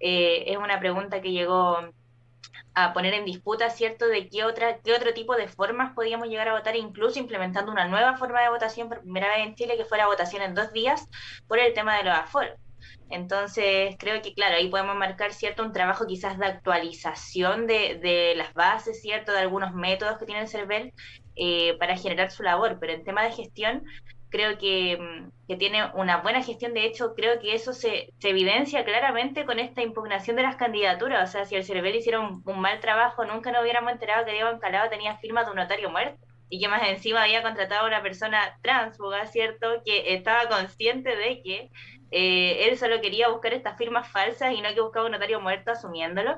Eh, es una pregunta que llegó a poner en disputa, ¿cierto?, de qué, otra, qué otro tipo de formas podíamos llegar a votar, incluso implementando una nueva forma de votación por primera vez en Chile, que fuera votación en dos días, por el tema de los aforos. Entonces, creo que, claro, ahí podemos marcar, ¿cierto?, un trabajo quizás de actualización de, de las bases, ¿cierto?, de algunos métodos que tiene el CERVEL eh, para generar su labor, pero en tema de gestión, creo que, mm, que, tiene una buena gestión. De hecho, creo que eso se, se, evidencia claramente con esta impugnación de las candidaturas. O sea, si el CERVEL hiciera un, mal trabajo, nunca nos hubiéramos enterado que Diego Encalado tenía firma de un notario muerto y que más encima había contratado a una persona transfuga, ¿cierto? Que estaba consciente de que eh, él solo quería buscar estas firmas falsas y no que buscaba un notario muerto asumiéndolo.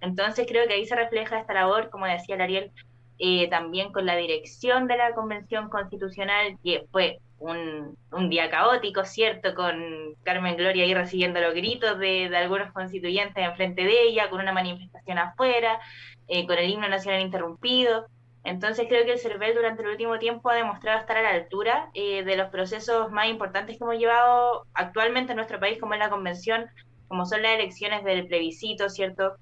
Entonces creo que ahí se refleja esta labor, como decía el Ariel, eh, también con la dirección de la Convención Constitucional, que fue un, un, día caótico, ¿cierto? Con Carmen Gloria ahí recibiendo los gritos de, de algunos constituyentes enfrente de ella, con una manifestación afuera, eh, con el himno nacional interrumpido. Entonces creo que el CERVEL durante el último tiempo ha demostrado estar a la altura eh, de los procesos más importantes que hemos llevado actualmente en nuestro país, como es la convención, como son las elecciones del plebiscito, ¿cierto?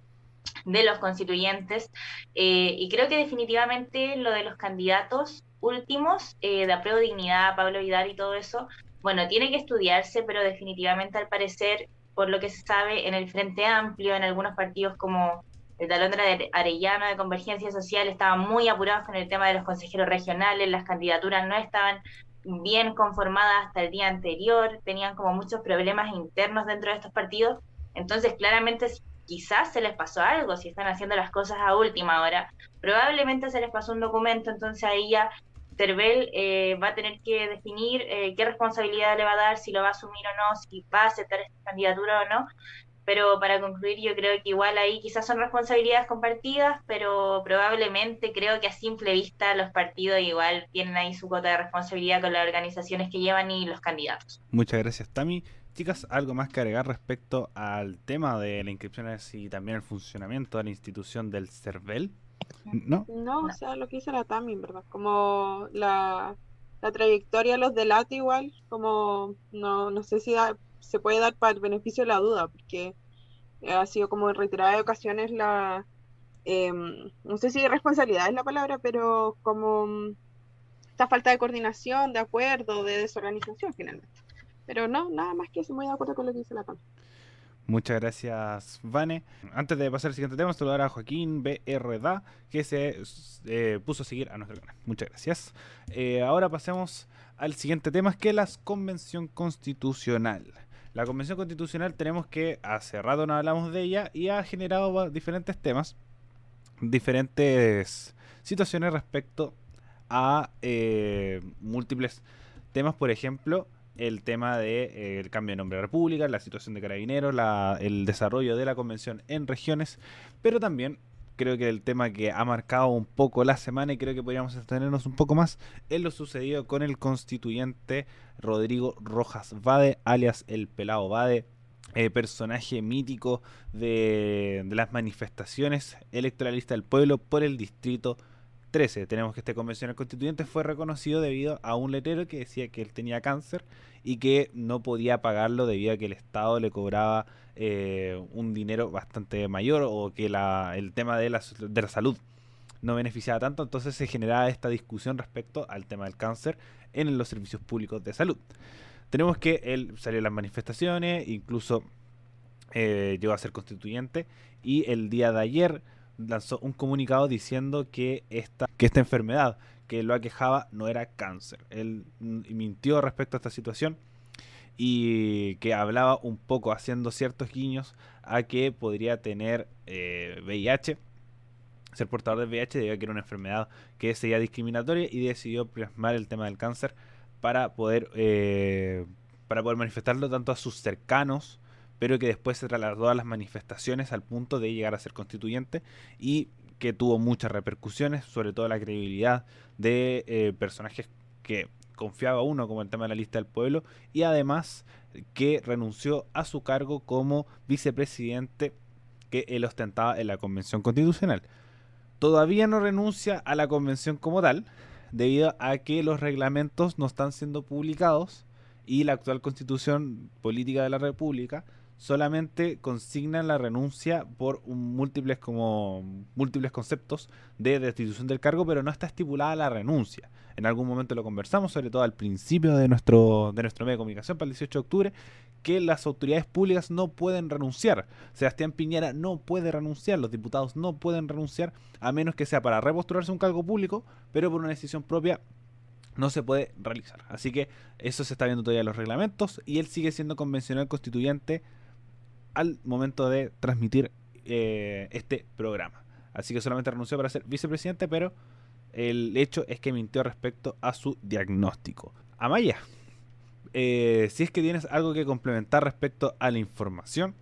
de los constituyentes. Eh, y creo que definitivamente lo de los candidatos últimos, eh, de apruebo dignidad, Pablo Vidal y todo eso, bueno, tiene que estudiarse, pero definitivamente al parecer, por lo que se sabe, en el Frente Amplio, en algunos partidos como el de Alondra de Arellano de Convergencia Social, estaban muy apurados con el tema de los consejeros regionales, las candidaturas no estaban bien conformadas hasta el día anterior, tenían como muchos problemas internos dentro de estos partidos, entonces claramente quizás se les pasó algo si están haciendo las cosas a última hora. Probablemente se les pasó un documento, entonces ahí ya Terbel eh, va a tener que definir eh, qué responsabilidad le va a dar, si lo va a asumir o no, si va a aceptar esta candidatura o no. Pero para concluir, yo creo que igual ahí quizás son responsabilidades compartidas, pero probablemente creo que a simple vista los partidos igual tienen ahí su cuota de responsabilidad con las organizaciones que llevan y los candidatos. Muchas gracias, Tami. Chicas, ¿algo más que agregar respecto al tema de la inscripción y también el funcionamiento de la institución del CERVEL? ¿No? No, o sea, lo que hizo la Tami, ¿verdad? Como la, la trayectoria los delata igual, como no, no sé si se puede dar para el beneficio de la duda, porque ha sido como en reiteradas ocasiones la, em, no sé si responsabilidad es la palabra, pero como esta falta de coordinación, de acuerdo, de desorganización finalmente. Pero no, nada más que eso, muy de acuerdo con lo que dice la PAN. Muchas gracias, Vane. Antes de pasar al siguiente tema, saludar a Joaquín BRDA, que se eh, puso a seguir a nuestro canal. Muchas gracias. Eh, ahora pasemos al siguiente tema, que es la convención constitucional. La convención constitucional tenemos que hace rato no hablamos de ella y ha generado diferentes temas, diferentes situaciones respecto a eh, múltiples temas, por ejemplo, el tema del de, eh, cambio de nombre de república, la situación de carabineros, el desarrollo de la convención en regiones, pero también creo que el tema que ha marcado un poco la semana y creo que podríamos extendernos un poco más es lo sucedido con el constituyente Rodrigo Rojas Vade, alias el Pelado Vade, eh, personaje mítico de, de las manifestaciones electoralistas del pueblo por el distrito 13. Tenemos que este convencional constituyente fue reconocido debido a un letrero que decía que él tenía cáncer y que no podía pagarlo debido a que el Estado le cobraba eh, un dinero bastante mayor o que el tema de la, de la salud no beneficiaba tanto. Entonces se generaba esta discusión respecto al tema del cáncer en los servicios públicos de salud. Tenemos que él salió a las manifestaciones, incluso eh, llegó a ser constituyente y el día de ayer lanzó un comunicado diciendo que esta, que esta enfermedad que lo aquejaba no era cáncer. Él mintió respecto a esta situación y que hablaba un poco haciendo ciertos guiños a que podría tener VIH, eh, ser portador de VIH debido a que era una enfermedad que sería discriminatoria y decidió plasmar el tema del cáncer para poder, eh, para poder manifestarlo tanto a sus cercanos pero que después se trasladó a las manifestaciones al punto de llegar a ser constituyente y que tuvo muchas repercusiones, sobre todo la credibilidad de eh, personajes que confiaba uno como el tema de la lista del pueblo y además que renunció a su cargo como vicepresidente que él ostentaba en la convención constitucional. Todavía no renuncia a la convención como tal, debido a que los reglamentos no están siendo publicados y la actual constitución política de la República solamente consignan la renuncia por múltiples como múltiples conceptos de destitución del cargo, pero no está estipulada la renuncia. En algún momento lo conversamos, sobre todo al principio de nuestro de nuestro medio de comunicación para el 18 de octubre, que las autoridades públicas no pueden renunciar. Sebastián Piñera no puede renunciar, los diputados no pueden renunciar a menos que sea para repostularse un cargo público, pero por una decisión propia no se puede realizar. Así que eso se está viendo todavía en los reglamentos y él sigue siendo convencional constituyente al momento de transmitir eh, este programa. Así que solamente renunció para ser vicepresidente, pero el hecho es que mintió respecto a su diagnóstico. Amaya, eh, si es que tienes algo que complementar respecto a la información,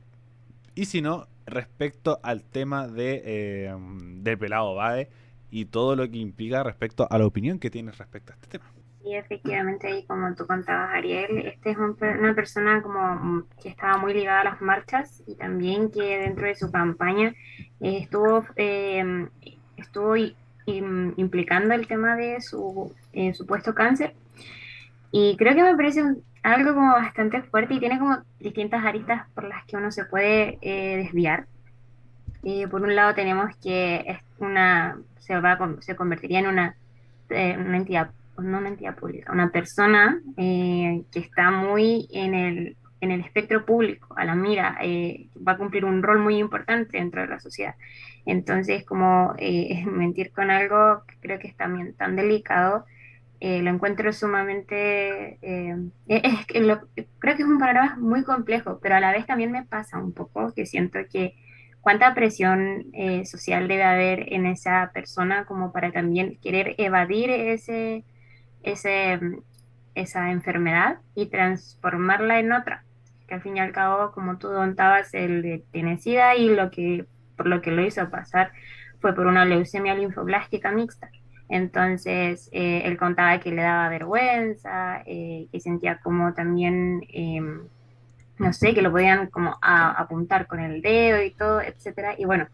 y si no, respecto al tema de, eh, de Pelado Bade y todo lo que implica respecto a la opinión que tienes respecto a este tema. Sí, efectivamente, y como tú contabas, Ariel, este es una persona como mm, que estaba muy ligada a las marchas y también que dentro de su campaña eh, estuvo, eh, estuvo implicando el tema de su eh, supuesto cáncer. Y creo que me parece algo como bastante fuerte y tiene como distintas aristas por las que uno se puede desviar. por un lado tenemos que es una, se, va se convertiría en una, una entidad no una entidad pública, una persona eh, que está muy en el, en el espectro público, a la mira, eh, va a cumplir un rol muy importante dentro de la sociedad. Entonces, como eh, mentir con algo que creo que es también tan delicado, lo encuentro sumamente, es, creo que es un panorama muy complejo, pero a la vez también me pasa un poco que siento que cuánta presión social debe haber en esa persona como para también querer evadir ese, ese, esa enfermedad y transformarla en otra. Que al fin y al cabo, como tú contabas, el tiene SIDA y lo que, por lo que lo hizo pasar fue por una leucemia linfoblástica mixta. Entonces, eh, él contaba que le daba vergüenza, eh, que sentía como también, em, no sé, que lo podían como apuntar con el dedo y todo, etcétera. Y bueno,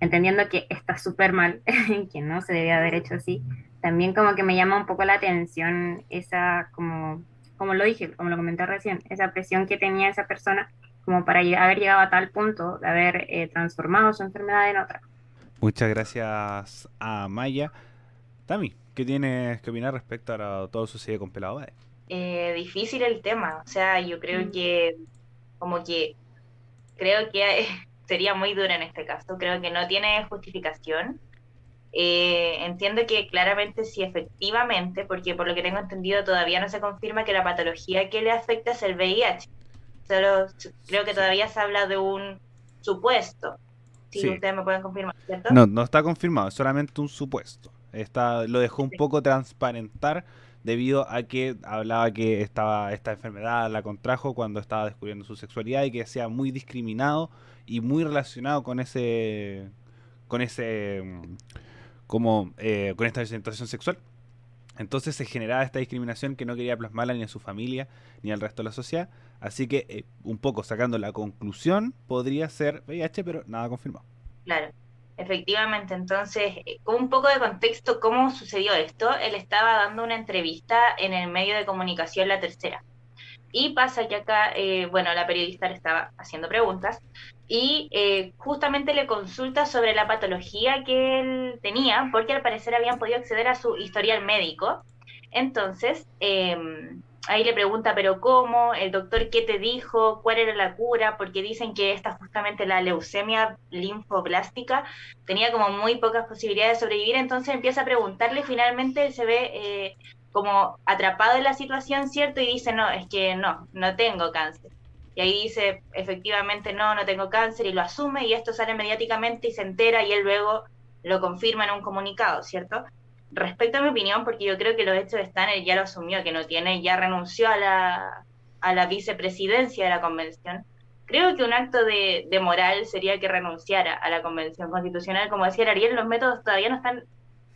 entendiendo que está súper mal, que no se debía haber hecho así, también como que me llama un poco la atención esa, como, como lo dije, como lo comenté recién, esa presión que tenía esa persona como para haber llegado a tal punto de haber eh, transformado su enfermedad en otra. Muchas gracias a Maya. Tami, ¿qué tienes que opinar respecto a todo sucede con Pelado eh, difícil el tema, o sea, yo creo mm. que como que creo que sería muy dura en este caso, creo que no tiene justificación. Eh, entiendo que claramente si efectivamente, porque por lo que tengo entendido todavía no se confirma que la patología que le afecta es el VIH. Solo creo que todavía se habla de un supuesto. Si ustedes me pueden confirmar, ¿cierto? No, no está confirmado, es solamente un supuesto. Está, lo dejó un poco transparentar debido a que hablaba que estaba esta enfermedad la contrajo cuando estaba descubriendo su sexualidad y que sea muy discriminado y muy relacionado con ese con ese mm, como eh, con esta presentación sexual. Entonces se generaba esta discriminación que no quería plasmarla ni a su familia ni al resto de la sociedad. Así que eh, un poco sacando la conclusión podría ser VIH, pero nada confirmado. Claro, efectivamente. Entonces, eh, con un poco de contexto, ¿cómo sucedió esto? Él estaba dando una entrevista en el medio de comunicación La Tercera. Y pasa que acá, bueno, la periodista le estaba haciendo preguntas y eh, justamente le consulta sobre la patología que él tenía, porque al parecer habían podido acceder a su historial médico. Entonces, em, ahí le pregunta, pero ¿cómo? ¿El doctor qué te dijo? ¿Cuál era la cura? Porque dicen que esta justamente la leucemia linfoblástica tenía como muy pocas posibilidades de sobrevivir, entonces empieza a preguntarle, finalmente él se ve eh, como atrapado en la situación, ¿cierto? Y dice, no, es que no, no tengo cáncer y ahí dice, efectivamente, no, no tengo cáncer, y lo asume, y esto sale mediáticamente y se entera, y él luego lo confirma en un comunicado, ¿cierto? Respecto a mi opinión, porque yo creo que los hechos están, él ya lo asumió, que no tiene, ya renunció a la, a la vicepresidencia de la convención. Creo que un acto de, de moral sería que renunciara a la convención constitucional. Como decía Ariel, los métodos todavía no están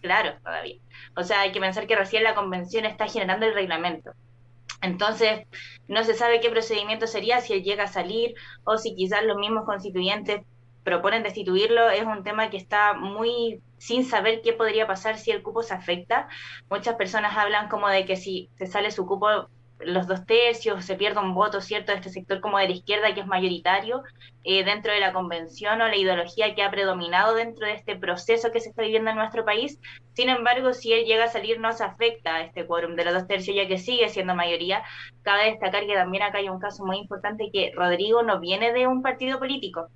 claros todavía. O sea, hay que pensar que recién la convención está generando el reglamento. Entonces, no se sabe qué procedimiento sería si él llega a salir o si quizás los mismos constituyentes proponen destituirlo. Es un tema que está muy sin saber qué podría pasar si el cupo se afecta. Muchas personas hablan como de que si se sale su cupo los dos tercios, se pierde un voto, ¿cierto?, de este sector como de la izquierda que es mayoritario eh, dentro de la convención o la ideología que ha predominado dentro de este proceso que se está viviendo en nuestro país. Sin embargo, si él llega a salir, no se afecta a este quórum de los dos tercios, ya que sigue siendo mayoría. Cabe destacar que también acá hay un caso muy importante que Rodrigo no viene de un partido político.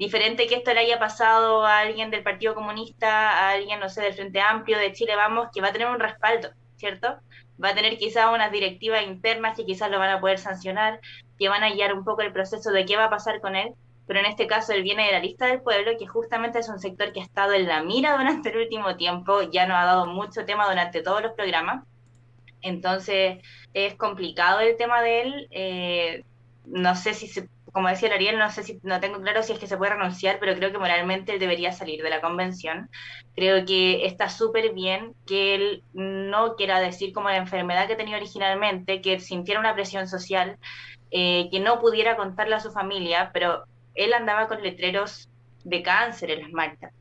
Diferente que esto le haya pasado a alguien del Partido Comunista, a alguien, no sé, del Frente Amplio, de Chile Vamos, que va a tener un respaldo, ¿cierto? Va a tener quizás unas directivas internas que quizás lo van a poder sancionar, que van a guiar un poco el proceso de qué va a pasar con él, pero en este caso él viene de la lista del pueblo, que justamente es un sector que ha estado en la mira durante el último tiempo, ya nos ha dado mucho tema durante todos los programas, entonces es complicado el tema de él, eh, no sé si se como decía Ariel, no sé si, no tengo claro si es que se puede renunciar, pero creo que moralmente él debería salir de la convención. Creo que está súper bien que él no quiera decir como la enfermedad que tenía originalmente, que sintiera una presión social, eh, que no pudiera contarle a su familia, pero él andaba con letreros de cáncer en las marchas,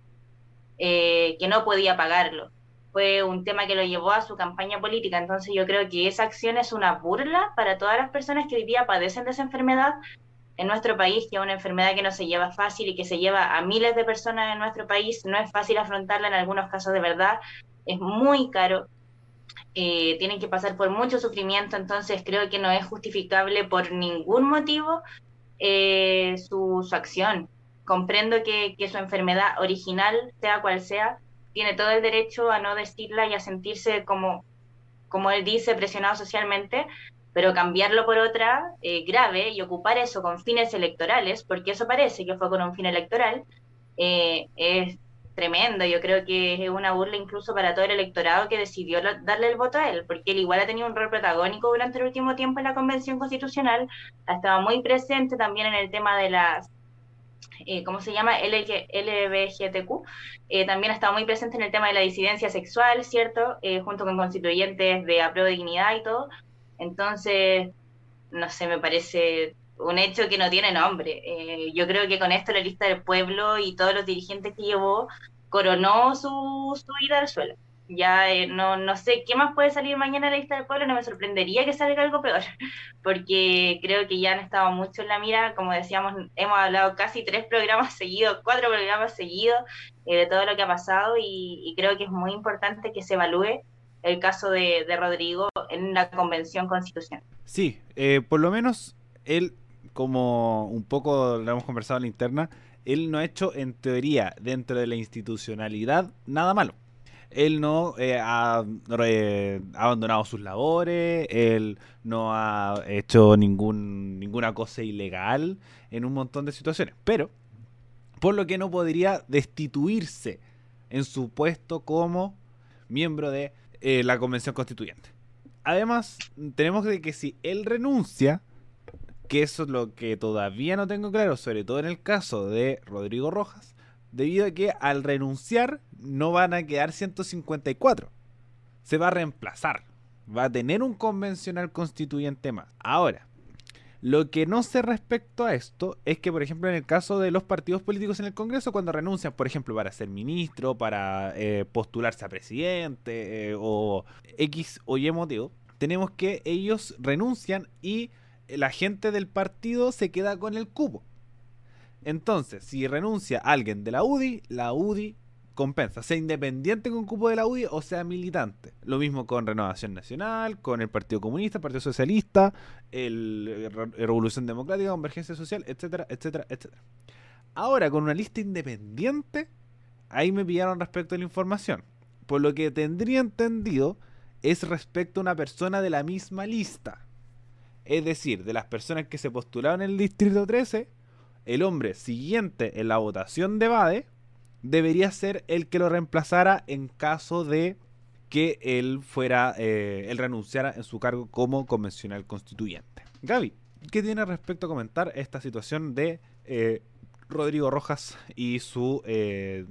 eh, que no podía pagarlo. Fue un tema que lo llevó a su campaña política, entonces yo creo que esa acción es una burla para todas las personas que hoy día padecen de esa enfermedad, en nuestro país, que es una enfermedad que no se lleva fácil y que se lleva a miles de personas en nuestro país, no es fácil afrontarla en algunos casos de verdad, es muy caro, eh, tienen que pasar por mucho sufrimiento, entonces creo que no es justificable por ningún motivo eh, su, acción. Comprendo que, que su enfermedad original, sea cual sea, tiene todo el derecho a no decirla y a sentirse como, como él dice, presionado socialmente, pero cambiarlo por otra eh, grave y ocupar eso con fines electorales, porque eso parece que fue con un fin electoral, eh, es tremendo. Yo creo que es una burla incluso para todo el electorado que decidió darle el voto a él, porque él igual ha tenido un rol protagónico durante el último tiempo en la Convención Constitucional, ha estado muy presente también en el tema de las eh, ¿cómo se llama? LBGTQ, eh, también ha estado muy presente en el tema de la disidencia sexual, ¿cierto? junto con constituyentes de de dignidad y todo. Entonces, no sé, me parece un hecho que no tiene nombre. Eh, yo creo que con esto la lista del pueblo y todos los dirigentes que llevó coronó su, su ida al suelo. Ya eh, no, no sé qué más puede salir mañana en la lista del pueblo, no me sorprendería que salga algo peor, porque creo que ya han estado mucho en la mira, como decíamos, hemos hablado casi tres programas seguidos, cuatro programas seguidos eh, de todo lo que ha pasado y creo que es muy importante que se evalúe el caso de, Rodrigo en la convención constitucional. Sí, eh, por lo menos él como un poco lo hemos conversado en la interna, él no ha hecho en teoría dentro de la institucionalidad nada malo. Él no eh, ha abandonado sus labores, él no ha hecho ningún, ninguna cosa ilegal en un montón de situaciones. Pero, por lo que no podría destituirse en su puesto como miembro de eh, la Convención Constituyente. Además, tenemos de que si él renuncia, que eso es lo que todavía no tengo claro, sobre todo en el caso de Rodrigo Rojas, debido a que al renunciar no van a quedar 154, se va a reemplazar, va a tener un convencional constituyente más. Ahora, lo que no sé respecto a esto es que, por ejemplo, en el caso de los partidos políticos en el Congreso, cuando renuncian, por ejemplo, para ser ministro, para eh, postularse a presidente eh, o X o Y motivo, tenemos que ellos renuncian y la gente del partido se queda con el cupo. Entonces, si renuncia alguien de la UDI, la UDI compensa, sea independiente con cupo de la UDI o sea militante. Lo mismo con Renovación Nacional, con el Partido Comunista, el Partido Socialista, el, Revolución Democrática, Convergencia Social, etcétera, etcétera, etcétera. Ahora, con una lista independiente, ahí me pillaron respecto a la información. Por lo que tendría entendido es respecto a una persona de la misma lista. Es decir, de las personas que se postularon en el Distrito 13, el hombre siguiente en la votación de Bade debería ser el que lo reemplazara en caso de que él fuera, eh, él renunciara en su cargo como convencional constituyente. Gaby, ¿qué tiene respecto a comentar esta situación de eh, Rodrigo Rojas y su eh,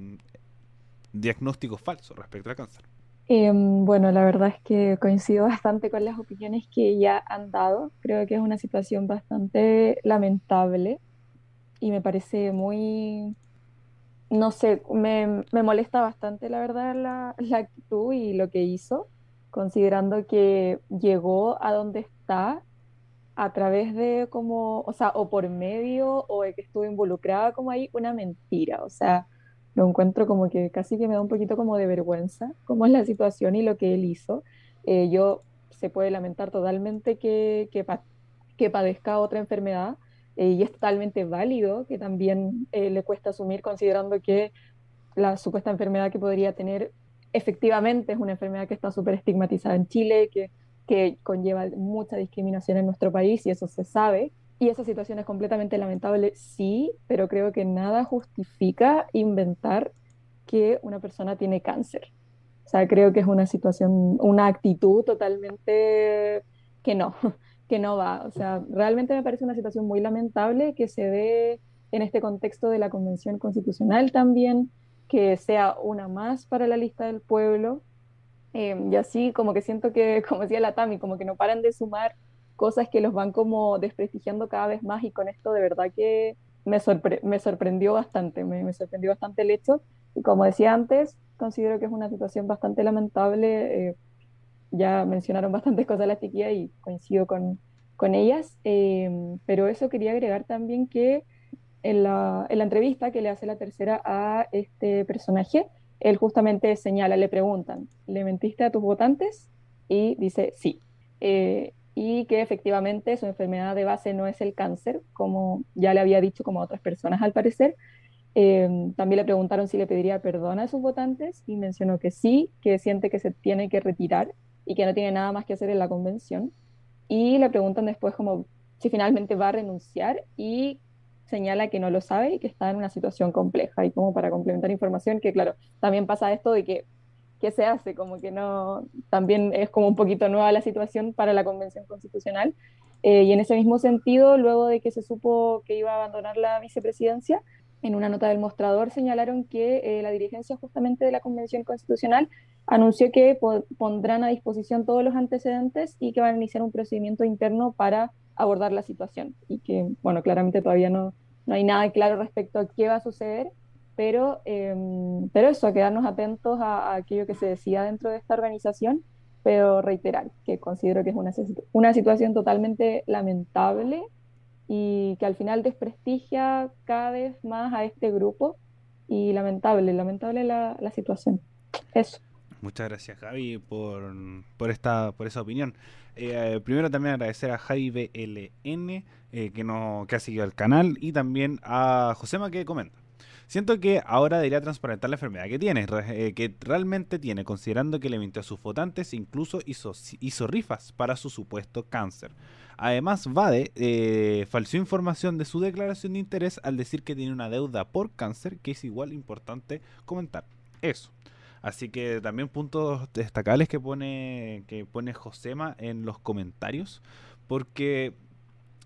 diagnóstico falso respecto al cáncer? Em, bueno, la verdad es que coincido bastante con las opiniones que ya han dado. Creo que es una situación bastante lamentable y me parece muy no sé, me, molesta bastante la verdad la, actitud y lo que hizo, considerando que llegó a donde está a través de como, o sea, o por medio o de que estuvo involucrada como ahí una mentira, o sea, lo encuentro como que casi que me da un poquito como de vergüenza, como es la situación y lo que él hizo. Eh, yo se puede lamentar totalmente que, que, que padezca otra enfermedad, eh, y es totalmente válido que también eh, le cuesta asumir considerando que la supuesta enfermedad que podría tener efectivamente es una enfermedad que está súper estigmatizada en Chile, que, que conlleva mucha discriminación en nuestro país y eso se sabe. Y esa situación es completamente lamentable, sí, pero creo que nada justifica inventar que una persona tiene cáncer. O sea, creo que es una situación, una actitud totalmente que no, que no va. O sea, realmente me parece una situación muy lamentable que se dé en este contexto de la Convención Constitucional también, que sea una más para la lista del pueblo. Em, y así como que siento que, como decía la Tami, como que no paran de sumar cosas que los van como desprestigiando cada vez más y con esto de verdad que me, me sorprendió bastante, me, sorprendió bastante el hecho. Y como decía antes, considero que es una situación bastante lamentable. Eh, ya mencionaron bastantes cosas la chiquilla y coincido con, con ellas, em, pero eso quería agregar también que en la, en la, entrevista que le hace la tercera a este personaje, él justamente señala, le preguntan, ¿le mentiste a tus votantes? Y dice sí. Eh, y que efectivamente su enfermedad de base no es el cáncer, como ya le había dicho como a otras personas al parecer. Em, también le preguntaron si le pediría perdón a sus votantes y mencionó que sí, que siente que se tiene que retirar y que no tiene nada más que hacer en la convención. Y le preguntan después como si finalmente va a renunciar y señala que no lo sabe y que está en una situación compleja. Y como para complementar información, que claro, también pasa esto de que ¿qué se hace? Como que no, también es como un poquito nueva la situación para la Convención Constitucional. Eh, y en ese mismo sentido, luego de que se supo que iba a abandonar la vicepresidencia, en una nota del mostrador señalaron que eh, la dirigencia justamente de la Convención Constitucional anunció que pondrán a disposición todos los antecedentes y que van a iniciar un procedimiento interno para abordar la situación. Y que, bueno, claramente todavía no, no hay nada claro respecto a qué va a suceder, pero, em, pero eso, a quedarnos atentos a, aquello que se decía dentro de esta organización, pero reiterar que considero que es una, una situación totalmente lamentable y que al final desprestigia cada vez más a este grupo y lamentable, lamentable la, la situación. Eso. Muchas gracias Javi por, por, esta, por esa opinión. Eh, primero también agradecer a Javi BLN eh, que, no, que ha seguido el canal y también a Josema que comenta. Siento que ahora debería transparentar la enfermedad que tiene, eh, que realmente tiene, considerando que le mintió a sus votantes incluso hizo, hizo rifas para su supuesto cáncer. Además, Vade eh, información de su declaración de interés al decir que tiene una deuda por cáncer, que es igual importante comentar. Eso. Así que también puntos destacables que pone, que pone Josema en los comentarios, porque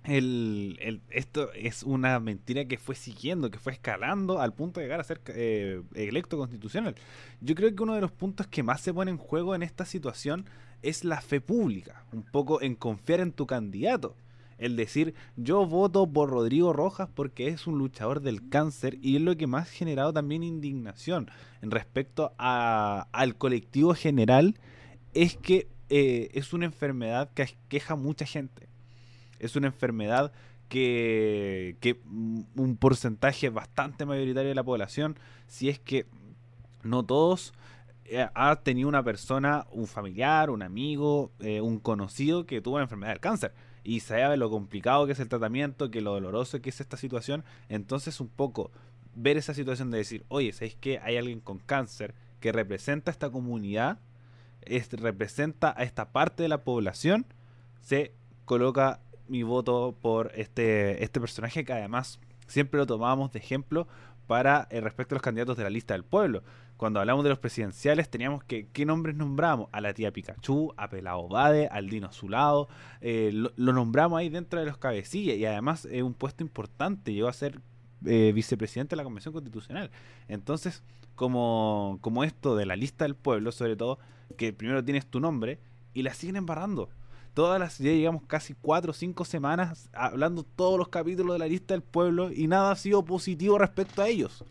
el, esto es una mentira que fue siguiendo, que fue escalando al punto de llegar a ser eh, electo constitucional. Yo creo que uno de los puntos que más se pone en juego en esta situación es la fe pública, un poco en confiar en tu candidato. El decir, yo voto por Rodrigo Rojas porque es un luchador del cáncer y es lo que más ha generado también indignación en respecto a, al colectivo general, es que eh, es una enfermedad que queja mucha gente es una enfermedad que, un porcentaje bastante mayoritario de la población, si es que no todos, eh, ha tenido una persona, un familiar, un amigo, eh, un conocido que tuvo la enfermedad del cáncer y sabe lo complicado que es el tratamiento, que lo doloroso que es esta situación. Entonces, un poco ver esa situación de decir, oye, ¿sabéis que hay alguien con cáncer que representa a esta comunidad, representa a esta parte de la población? Se coloca mi voto por este, este personaje que además siempre lo tomábamos de ejemplo para eh, respecto a los candidatos de la lista del pueblo. Cuando hablamos de los presidenciales teníamos que, ¿qué nombres nombramos? A la tía Pikachu, a Pelao Bade, al Dino Azulado, eh, lo, nombramos ahí dentro de los cabecillas y además es un puesto importante, llegó a ser eh, vicepresidente de la Convención Constitucional. Entonces, como, como esto de la lista del pueblo, sobre todo, que primero tienes tu nombre y la siguen embarrando todas las ya llegamos casi cuatro o cinco semanas hablando todos los capítulos de la lista del pueblo y nada ha sido positivo respecto a ellos.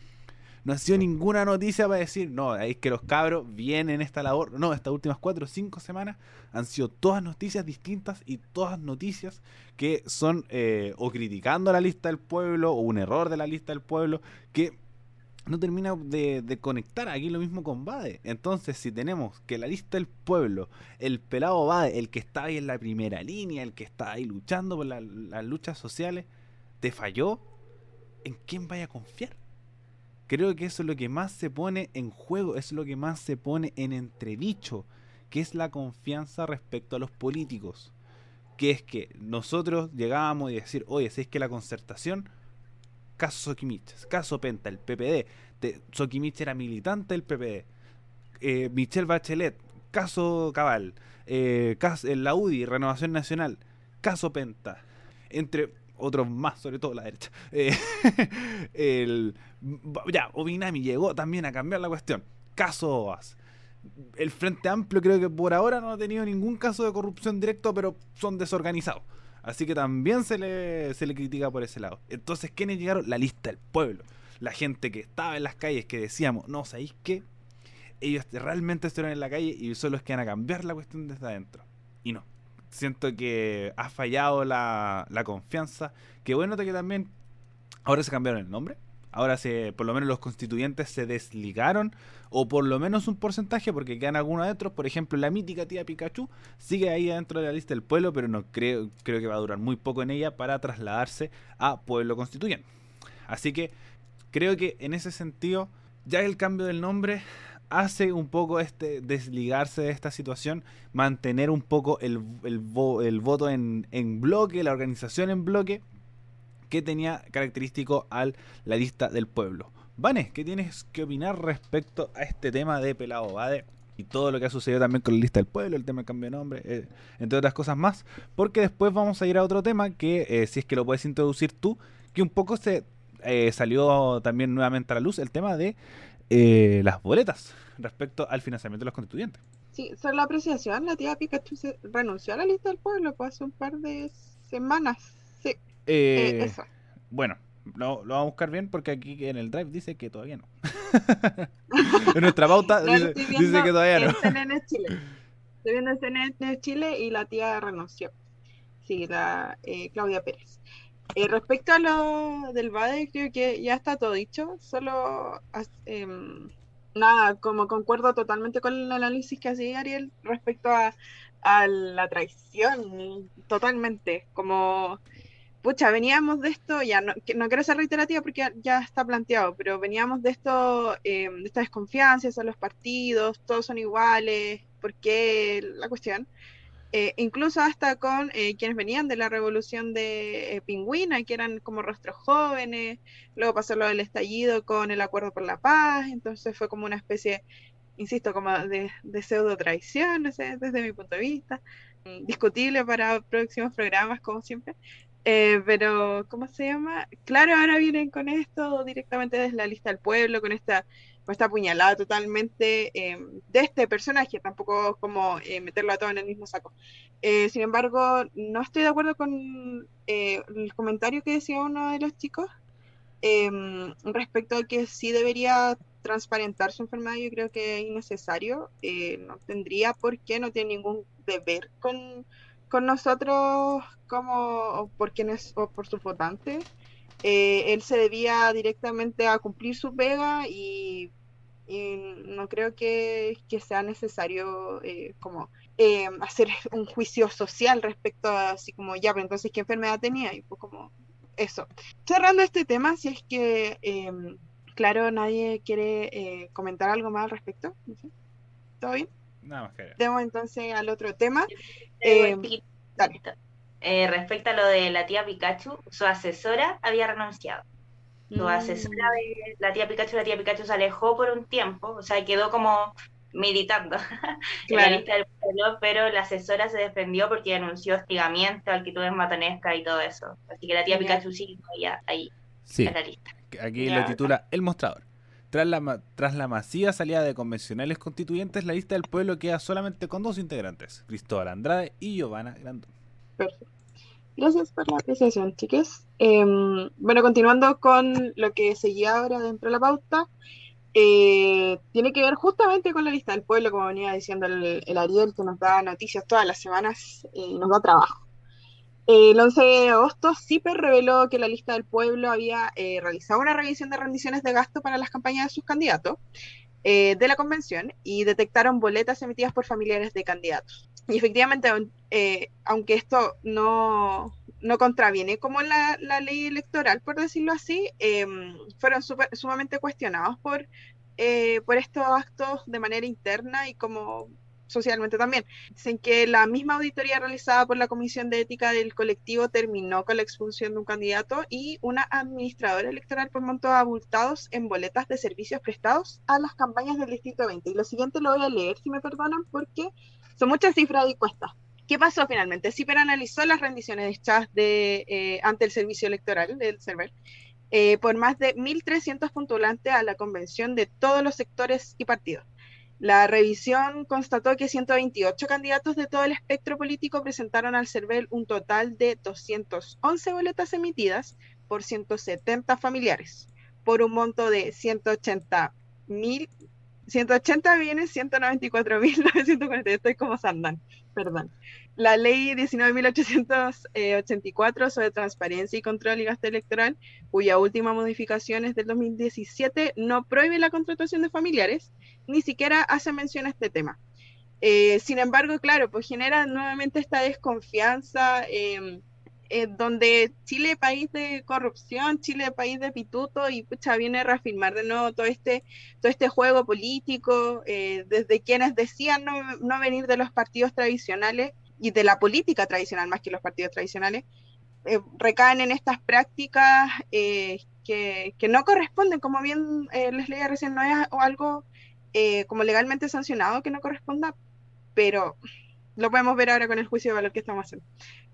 No ha sido ninguna noticia para decir, no, es que los cabros vienen esta labor. No, estas últimas cuatro o cinco semanas han sido todas noticias distintas y todas noticias que son eh, o criticando la lista del pueblo o un error de la lista del pueblo que no termina de, conectar aquí lo mismo con Bade. Entonces, si tenemos que la lista del pueblo, el pelado Bade, el que está ahí en la primera línea, el que está ahí luchando por las luchas sociales, te falló, ¿en quién vaya a confiar? Creo que eso es lo que más se pone en juego, es lo que más se pone en entredicho, que es la confianza respecto a los políticos. Que es que nosotros llegábamos y decir, oye, si es que la concertación caso Sokimich, caso Penta, el PPD. Sokimich era militante del PPD. Eh, Michelle Bachelet, caso Cabal. Eh, caso, la UDI, Renovación Nacional, caso Penta. Entre otros más, sobre todo la derecha. Eh, ya, Obinami llegó también a cambiar la cuestión. Caso OAS. El Frente Amplio creo que por ahora no ha tenido ningún caso de corrupción directo, pero son desorganizados. Así que también se le, se le critica por ese lado. Entonces, ¿quiénes llegaron? La lista del pueblo. La gente que estaba en las calles, que decíamos, no, ¿sabéis qué? Ellos realmente estuvieron en la calle y son los que van a cambiar la cuestión desde adentro. Y no. Siento que ha fallado la, la confianza. Que bueno que también ahora se cambiaron el nombre. Ahora se, por lo menos los constituyentes se desligaron, o por lo menos un porcentaje, porque quedan algunos adentro. Por ejemplo, la mítica tía Pikachu sigue ahí dentro de la lista del pueblo, pero no creo, creo que va a durar muy poco en ella para trasladarse a pueblo constituyente. Así que creo que en ese sentido, ya el cambio del nombre hace un poco este desligarse de esta situación, mantener un poco el, el, voto en, en bloque, la organización en bloque que tenía característico a la lista del pueblo. Vanes, ¿qué tienes que opinar respecto a este tema de Pelado Bade? Y todo lo que ha sucedido también con la lista del pueblo, el tema del cambio de nombre, eh, entre otras cosas más. Porque después vamos a ir a otro tema que, eh, si es que lo puedes introducir tú, que un poco se eh, salió también nuevamente a la luz, el tema de las boletas respecto al financiamiento de los constituyentes. Sí, sobre la apreciación, la tía Pikachu se renunció a la lista del pueblo hace un par de semanas. Eh, eh bueno, lo, vamos a buscar bien porque aquí en el drive dice que todavía no. en nuestra pauta dice, que todavía no. Chile. Estoy viendo CNN Chile y la tía renunció. Sí, la eh, Claudia Pérez. Eh, respecto a lo del BADE, creo que ya está todo dicho. Solo em, nada, como concuerdo totalmente con el análisis que hacía Ariel respecto a, a la traición, totalmente, como pucha, veníamos de esto, ya no, no quiero ser reiterativa porque ya, está planteado, pero veníamos de esto, eh, de esta desconfianza a los partidos, todos son iguales, ¿por qué la cuestión? Eh, incluso hasta con eh, quienes venían de la revolución de Pingüina, que eran como rostros jóvenes, luego pasó lo del estallido con el acuerdo por la paz, entonces fue como una especie, insisto, como de, de pseudo traición, desde mi punto de vista, discutible para próximos programas, como siempre, eh, pero, ¿cómo se llama? Claro, ahora vienen con esto directamente desde la lista del pueblo, con esta, con esta puñalada totalmente eh, de este personaje, tampoco como eh, meterlo a todo en el mismo saco. sin embargo, no estoy de acuerdo con el comentario que decía uno de los chicos em, respecto a que sí debería transparentar su enfermedad, yo creo que es innecesario, no tendría por qué, no tiene ningún deber con con nosotros como por quienes o por sus votantes. Eh, él se debía directamente a cumplir su pega y, no creo que, sea necesario eh, como eh, hacer un juicio social respecto a así como ya, pero entonces qué enfermedad tenía y pues como eso. Cerrando este tema, si es que em, claro, nadie quiere comentar algo más al respecto. ¿Todo bien? Nada más que Demos entonces al otro tema. Eh, eh, respecto a lo de la tía Pikachu, su asesora había renunciado. Su mm. asesora de la tía Pikachu, la tía Pikachu se alejó por un tiempo, o sea, quedó como militando en la lista del pueblo, pero la asesora se defendió porque denunció hostigamiento, actitudes matonescas y todo eso. Así que la tía Pikachu sí ahí en la lista. Aquí lo titula El Mostrador. Tras la, tras la masiva salida de convencionales constituyentes, la lista del pueblo queda solamente con dos integrantes, Cristóbal Andrade y Giovanna Grandón. Perfecto. Gracias por la apreciación, chiques. Em, bueno, continuando con lo que seguía ahora dentro de la pauta, eh, tiene que ver justamente con la lista del pueblo, como venía diciendo el, Ariel, que nos da noticias todas las semanas eh, y nos da trabajo. El 11 de agosto, CIPER reveló que la lista del pueblo había eh, realizado una revisión de rendiciones de gasto para las campañas de sus candidatos eh, de la convención y detectaron boletas emitidas por familiares de candidatos. Y efectivamente, eh, aunque esto no, no contraviene como la, la, ley electoral, por decirlo así, em, fueron sumamente cuestionados por, por estos actos de manera interna y como socialmente también. Dicen que la misma auditoría realizada por la Comisión de Ética del colectivo terminó con la expulsión de un candidato y una administradora electoral por montos abultados en boletas de servicios prestados a las campañas del Distrito 20. Y lo siguiente lo voy a leer, si me perdonan, porque son muchas cifras y cuestas. ¿Qué pasó finalmente? CIPER analizó las rendiciones hechas de, eh, ante el servicio electoral del server eh, por más de 1.300 postulantes a la convención de todos los sectores y partidos. La revisión constató que 128 candidatos de todo el espectro político presentaron al CERVEL un total de 211 boletas emitidas por 170 familiares, por un monto de 180 mil 180 millones 194 mil 940, estoy como Sandan, perdón. La ley 19.884 sobre transparencia y control y gasto electoral, cuya última modificación es del 2017, no prohíbe la contratación de familiares, ni siquiera hace mención a este tema. Eh, sin embargo, claro, pues genera nuevamente esta desconfianza. Eh, eh, donde Chile país de corrupción, Chile país de pituto y pucha viene a reafirmar de nuevo todo este, todo este juego político, eh, desde quienes decían no, venir de los partidos tradicionales y de la política tradicional más que los partidos tradicionales, eh, recaen en estas prácticas que, que, no corresponden, como bien les leía recién, no es algo como legalmente sancionado que no corresponda, pero lo podemos ver ahora con el juicio de valor que estamos haciendo.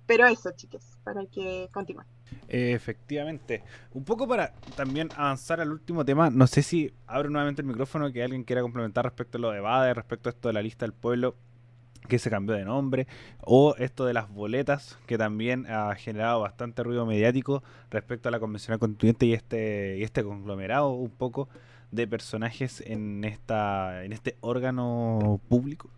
Pero eso, chicos, para que continúen. Efectivamente. Un poco para también avanzar al último tema, no sé si abro nuevamente el micrófono que alguien quiera complementar respecto a lo de Bade, respecto a esto de la lista del pueblo que se cambió de nombre, o esto de las boletas, que también ha generado bastante ruido mediático respecto a la convención constituyente y este, y este conglomerado un poco de personajes en esta en este órgano público.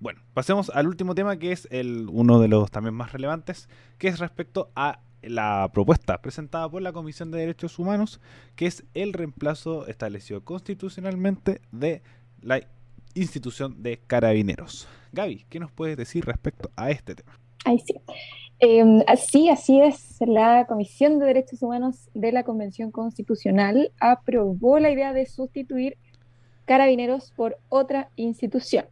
Bueno, pasemos al último tema que es el uno de los también más relevantes, que es respecto a la propuesta presentada por la Comisión de Derechos Humanos, que es el reemplazo establecido constitucionalmente de la institución de carabineros. Gaby, ¿qué nos puedes decir respecto a este tema? Ahí sí. Eh, así, es. La Comisión de Derechos Humanos de la Convención Constitucional aprobó la idea de sustituir carabineros por otra institución.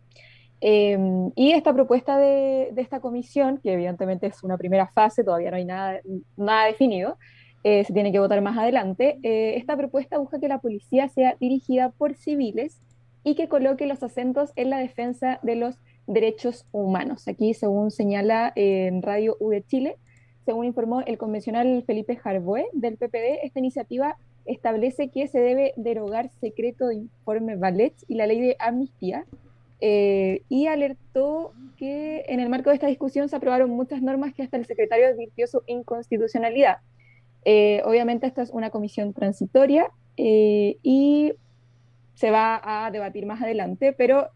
Eh, y esta propuesta de, esta comisión, que evidentemente es una primera fase, todavía no hay nada, nada definido, eh, se tiene que votar más adelante, eh, esta propuesta busca que la policía sea dirigida por civiles y que coloque los acentos en la defensa de los derechos humanos. Aquí, según señala en Radio U de Chile, según informó el convencional Felipe Jarboe del PPD, esta iniciativa establece que se debe derogar secreto de informe Valets y la ley de amnistía, eh, y alertó que en el marco de esta discusión se aprobaron muchas normas que hasta el secretario advirtió su inconstitucionalidad. Eh, obviamente esta es una comisión transitoria eh, y se va a debatir más adelante, pero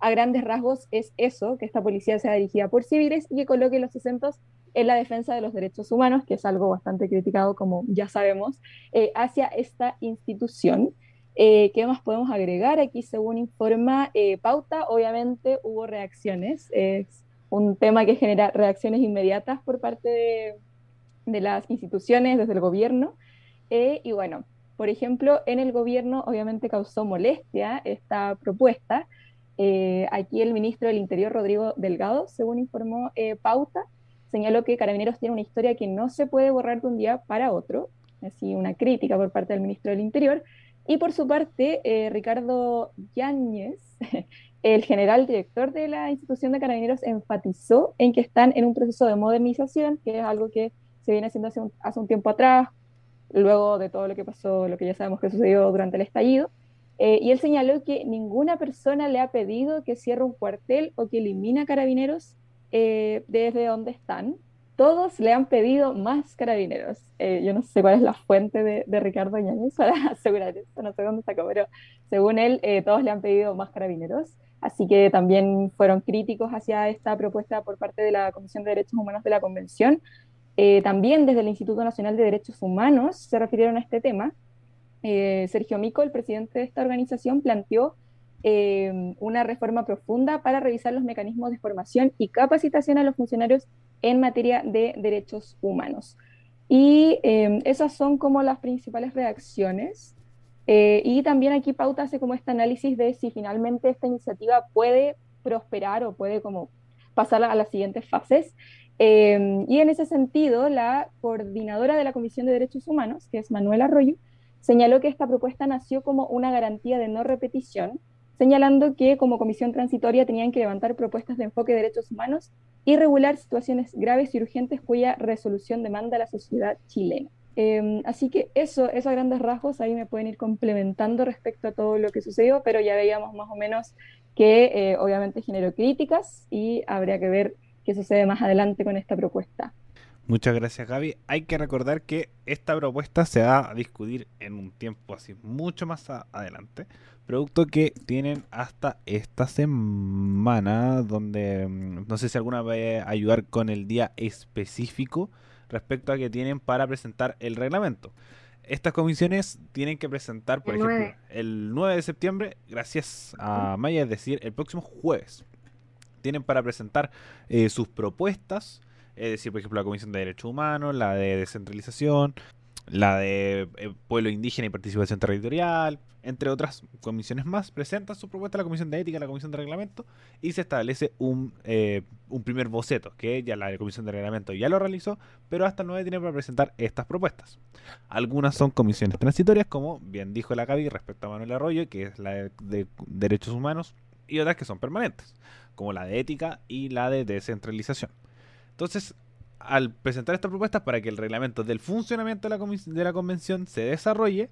a grandes rasgos es eso, que esta policía sea dirigida por civiles y que coloque los acentos en la defensa de los derechos humanos, que es algo bastante criticado, como ya sabemos, eh, hacia esta institución. Eh, ¿Qué más podemos agregar? Aquí, según informa eh, Pauta, obviamente hubo reacciones. Es un tema que genera reacciones inmediatas por parte de, de las instituciones, desde el gobierno. y bueno, por ejemplo, en el gobierno obviamente causó molestia esta propuesta, eh, aquí el ministro del Interior, Rodrigo Delgado, según informó eh, Pauta, señaló que Carabineros tiene una historia que no se puede borrar de un día para otro, así una crítica por parte del ministro del Interior. Y por su parte, eh, Ricardo Yáñez, el general director de la institución de Carabineros, enfatizó en que están en un proceso de modernización, que es algo que se viene haciendo hace un, hace un tiempo atrás, luego de todo lo que pasó, lo que ya sabemos que sucedió durante el estallido, eh, y él señaló que ninguna persona le ha pedido que cierre un cuartel o que elimine carabineros eh, desde donde están. Todos le han pedido más carabineros. Eh, yo no sé cuál es la fuente de, de Ricardo Ñañez para asegurar eso, no sé dónde sacó, pero según él, todos le han pedido más carabineros. Así que también fueron críticos hacia esta propuesta por parte de la Comisión de Derechos Humanos de la Convención. también desde el Instituto Nacional de Derechos Humanos se refirieron a este tema eh, Sergio Mico, el presidente de esta organización, planteó eh, una reforma profunda para revisar los mecanismos de formación y capacitación a los funcionarios en materia de derechos humanos. Y eh, esas son como las principales reacciones. y también aquí Pauta hace como este análisis de si finalmente esta iniciativa puede prosperar o puede como pasar a las siguientes fases. y en ese sentido, la coordinadora de la Comisión de Derechos Humanos, que es Manuel Arroyo, señaló que esta propuesta nació como una garantía de no repetición, señalando que como comisión transitoria tenían que levantar propuestas de enfoque de derechos humanos y regular situaciones graves y urgentes cuya resolución demanda la sociedad chilena. Eh, así que eso a grandes rasgos, ahí me pueden ir complementando respecto a todo lo que sucedió, pero ya veíamos más o menos que eh, obviamente generó críticas y habría que ver qué sucede más adelante con esta propuesta. Muchas gracias Gaby. Hay que recordar que esta propuesta se va a discutir en un tiempo así mucho más adelante. Producto que tienen hasta esta semana, donde mm, no sé si alguna va a ayudar con el día específico respecto a que tienen para presentar el reglamento. Estas comisiones tienen que presentar, por ejemplo, el 9 de septiembre, gracias a Maya, es decir, el próximo jueves. Tienen para presentar eh, sus propuestas es decir, por ejemplo, la Comisión de Derechos Humanos, la de Descentralización, la de eh, Pueblo Indígena y Participación Territorial, entre otras comisiones más, presenta su propuesta a la Comisión de Ética, la Comisión de Reglamento, y se establece un, eh, un primer boceto, que ya la Comisión de Reglamento ya lo realizó, pero hasta el 9 tiene para presentar estas propuestas. Algunas son comisiones transitorias, como bien dijo la CABI respecto a Manuel Arroyo, que es la de Derechos Humanos, y otras que son permanentes, como la de Ética y la de Descentralización. Entonces, al presentar esta propuesta para que el reglamento del funcionamiento de la, de la convención se desarrolle,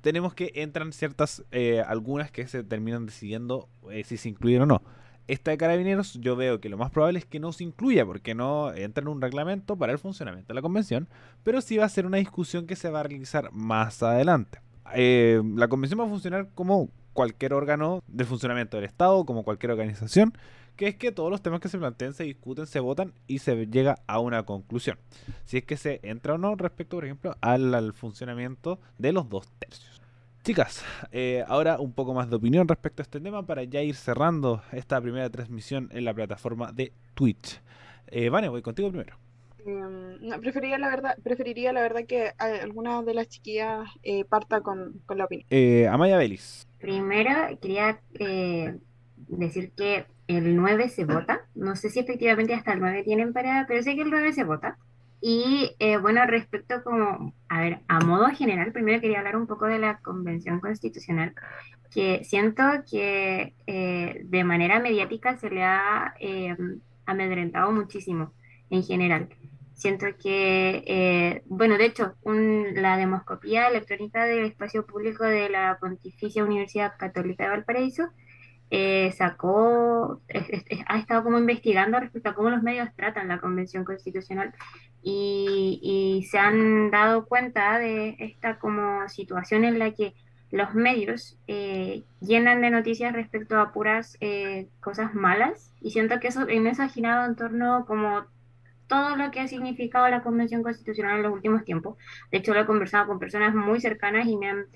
tenemos que entran ciertas, eh, algunas que se terminan decidiendo eh, si se incluyen o no. Esta de carabineros yo veo que lo más probable es que no se incluya porque no entra en un reglamento para el funcionamiento de la convención, pero sí va a ser una discusión que se va a realizar más adelante. Eh, la convención va a funcionar como cualquier órgano de funcionamiento del Estado, como cualquier organización, que es que todos los temas que se plantean, se discuten, se votan y se llega a una conclusión. Si es que se entra o no respecto, por ejemplo, al, funcionamiento de los dos tercios. Chicas, eh, ahora un poco más de opinión respecto a este tema para ya ir cerrando esta primera transmisión en la plataforma de Twitch. Eh, Vane, voy contigo primero. No, preferiría la verdad, preferiría la verdad que alguna de las chiquillas eh, parta con, con, la opinión. Eh, Amaya Belis. Primero quería eh, decir que el 9 se vota. No sé si efectivamente hasta el 9 tienen para, pero sé que el 9 se vota. Y eh, bueno, respecto como, a ver, a modo general, primero quería hablar un poco de la Convención Constitucional, que siento que eh, de manera mediática se le ha eh, amedrentado muchísimo en general. Siento que, bueno, de hecho, la demoscopía electrónica del espacio público de la Pontificia Universidad Católica de Valparaíso eh, sacó, ha estado como investigando respecto a cómo los medios tratan la Convención Constitucional y, se han dado cuenta de esta como situación en la que los medios eh, llenan de noticias respecto a puras eh, cosas malas y siento que eso en eso ha girado en torno como todo lo que ha significado la Convención Constitucional en los últimos tiempos. De hecho, lo he conversado con personas muy cercanas y me han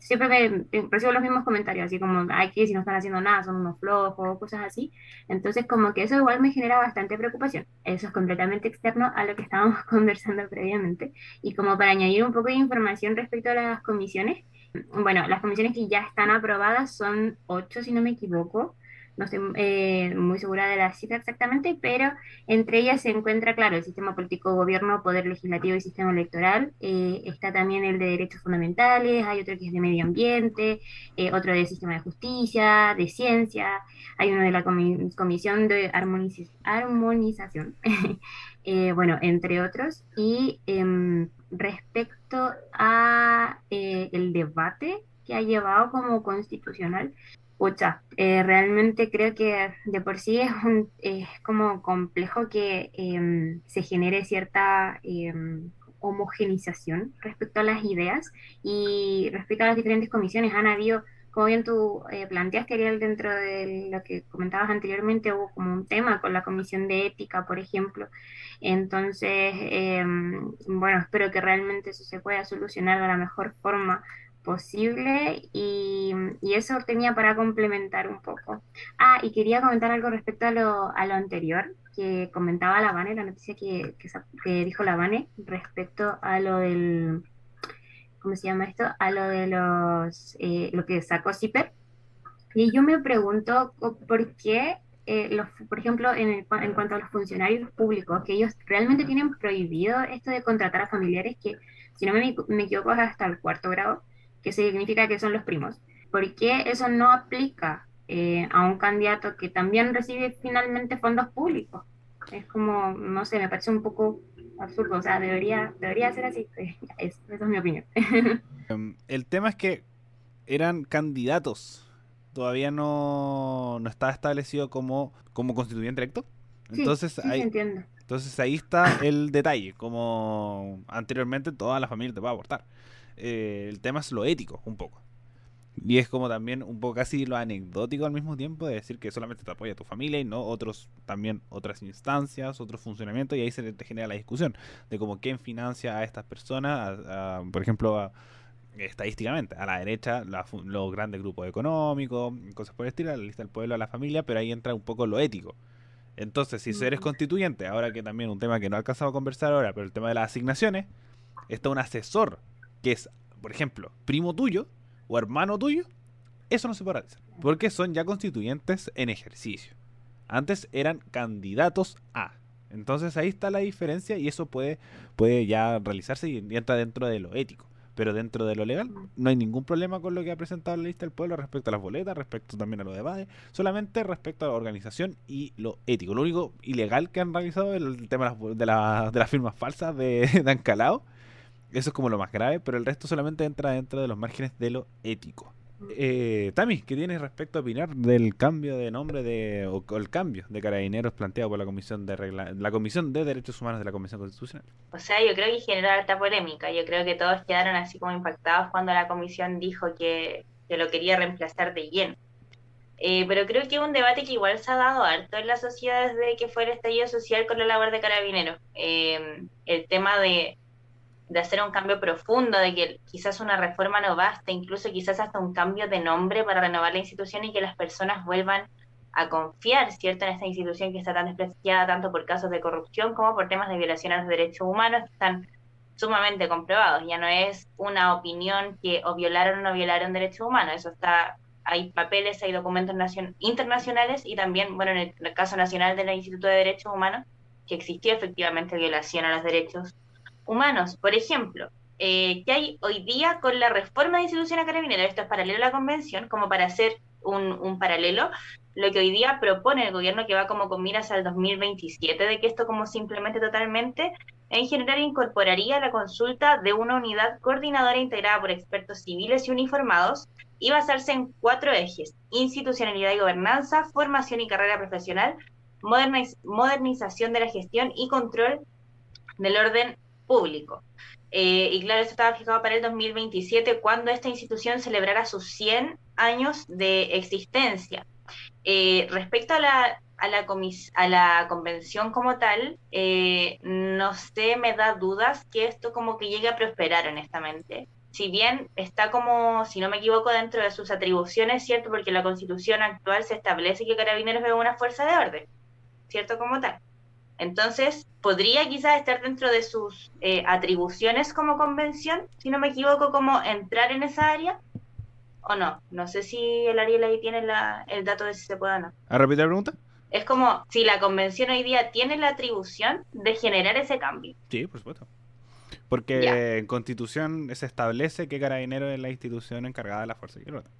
siempre me, recibo los mismos comentarios, así como, ay, que si no están haciendo nada, son unos flojos, cosas así. Entonces, como que eso igual me genera bastante preocupación. Eso es completamente externo a lo que estábamos conversando previamente. Y como para añadir un poco de información respecto a las comisiones, bueno, las comisiones que ya están aprobadas son ocho, si no me equivoco no estoy eh, muy segura de la cifra exactamente, pero entre ellas se encuentra, claro, el sistema político, gobierno, poder legislativo y sistema electoral. Eh, está también el de derechos fundamentales, hay otro que es de medio ambiente, eh, otro de sistema de justicia, de ciencia, hay uno de la comisión de armonización, bueno, entre otros. Y em, respecto a el debate que ha llevado como constitucional, Pucha, eh, realmente creo que de por sí es, es como complejo que em, se genere cierta em, homogenización respecto a las ideas y respecto a las diferentes comisiones. Han habido, como bien tú eh, planteaste, Ariel, dentro de lo que comentabas anteriormente, hubo como un tema con la comisión de ética, por ejemplo. Entonces, em, bueno, espero que realmente eso se pueda solucionar de la mejor forma posible y, eso tenía para complementar un poco. Ah, y quería comentar algo respecto a lo, a lo anterior que comentaba la Vane, la noticia que, que, dijo la Vane respecto a lo del, ¿cómo se llama esto? A lo de los, eh, lo que sacó CIPER. Y yo me pregunto por qué, eh, los, por ejemplo, en, el, en cuanto a los funcionarios públicos, que ellos realmente tienen prohibido esto de contratar a familiares que, si no me, me equivoco, es hasta el cuarto grado que significa que son los primos. ¿Por qué eso no aplica eh, a un candidato que también recibe finalmente fondos públicos? Es como, no sé, me parece un poco absurdo, o sea, debería, debería ser así. esa es mi opinión. Em, el tema es que eran candidatos, todavía no, no estaba establecido como, como constituyente electo. Entonces, sí, ahí, entonces ahí está el detalle, como anteriormente toda la familia te va a aportar. Eh, el tema es lo ético, un poco. Y es como también un poco casi lo anecdótico al mismo tiempo de decir que solamente te apoya tu familia y no otros también otras instancias, otros funcionamientos y ahí se te genera la discusión de cómo quién financia a estas personas, por ejemplo, estadísticamente, a la derecha los grandes grupos económicos, cosas por el estilo, la lista del pueblo, a la familia, pero ahí entra un poco lo ético. Entonces, si eres constituyente, ahora que también un tema que no he alcanzado a conversar ahora, pero el tema de las asignaciones, está un asesor que es, por ejemplo, primo tuyo o hermano tuyo, eso no se puede realizar. Porque son ya constituyentes en ejercicio. Antes eran candidatos a. Entonces ahí está la diferencia y eso puede, puede ya realizarse y entra dentro de lo ético. Pero dentro de lo legal no hay ningún problema con lo que ha presentado la lista del pueblo respecto a las boletas, respecto también a lo de BADE, solamente respecto a la organización y lo ético. Lo único ilegal que han realizado es el tema de las, de las firmas falsas de, de Ancalao, eso es como lo más grave, pero el resto solamente entra dentro de los márgenes de lo ético. Eh, Tami, ¿qué tienes respecto a opinar del cambio de nombre de, o, el cambio de carabineros planteado por la Comisión de la Comisión de Derechos Humanos de la Comisión Constitucional? O sea, yo creo que generó harta polémica. Yo creo que todos quedaron así como impactados cuando la Comisión dijo que, que lo quería reemplazar de Yen. Eh, pero creo que es un debate que igual se ha dado harto en la sociedad desde que fue el estallido social con la labor de carabineros. Eh, el tema de, de, hacer un cambio profundo, de que quizás una reforma no basta, incluso quizás hasta un cambio de nombre para renovar la institución y que las personas vuelvan a confiar, ¿cierto?, en esta institución que está tan despreciada tanto por casos de corrupción como por temas de violación a los derechos humanos que están sumamente comprobados. Ya no es una opinión que o violaron o no violaron derechos humanos, eso está hay papeles, hay documentos internacionales y también, bueno, en el, caso nacional del Instituto de Derechos Humanos, que existió efectivamente violación a los derechos humanos. Por ejemplo, eh, ¿qué hay hoy día con la reforma de institución a? Esto es paralelo a la convención, como para hacer un, paralelo, lo que hoy día propone el gobierno que va como con miras al 2027, de que esto como simplemente totalmente, en general incorporaría la consulta de una unidad coordinadora integrada por expertos civiles y uniformados y basarse en cuatro ejes, institucionalidad y gobernanza, formación y carrera profesional, modernización de la gestión y control del orden público. Eh, y claro, esto estaba fijado para el 2027, cuando esta institución celebrara sus 100 años de existencia. Eh, respecto a la, a la, a la convención como tal, eh, no sé, me da dudas que esto como que llegue a prosperar honestamente si bien está como, si no me equivoco, dentro de sus atribuciones, ¿cierto? Porque la constitución actual se establece que Carabineros es una fuerza de orden, ¿cierto? Como tal. Entonces, podría quizás estar dentro de sus eh, atribuciones como convención, si no me equivoco, como entrar en esa área, o no. No sé si el Ariel ahí tiene la, el dato de si se puede o no. ¿A repetir la pregunta? Es como si la convención hoy día tiene la atribución de generar ese cambio. Sí, por supuesto. Porque en Constitución se establece que Carabinero es la institución encargada de la fuerza y orden.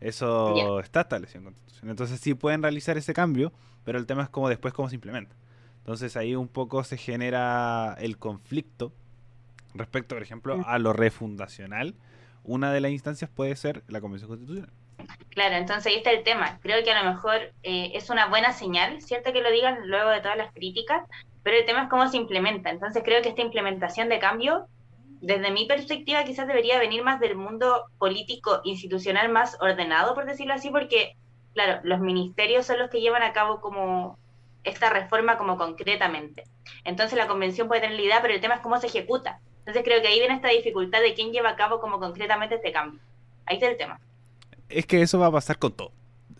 Eso está establecido en Constitución. Entonces sí pueden realizar ese cambio, pero el tema es cómo después cómo se implementa. Entonces ahí un poco se genera el conflicto respecto, por ejemplo, a lo refundacional. Una de las instancias puede ser la Convención Constitucional. Claro, entonces ahí está el tema. Creo que a lo mejor eh, es una buena señal, ¿cierto? Que lo digan luego de todas las críticas, pero el tema es cómo se implementa. Entonces creo que esta implementación de cambio, desde mi perspectiva, quizás debería venir más del mundo político institucional más ordenado, por decirlo así, porque, claro, los ministerios son los que llevan a cabo como esta reforma como concretamente. Entonces la convención puede tener la idea, pero el tema es cómo se ejecuta. Entonces creo que ahí viene esta dificultad de quién lleva a cabo como concretamente este cambio. Ahí está el tema. Es que eso va a pasar con todo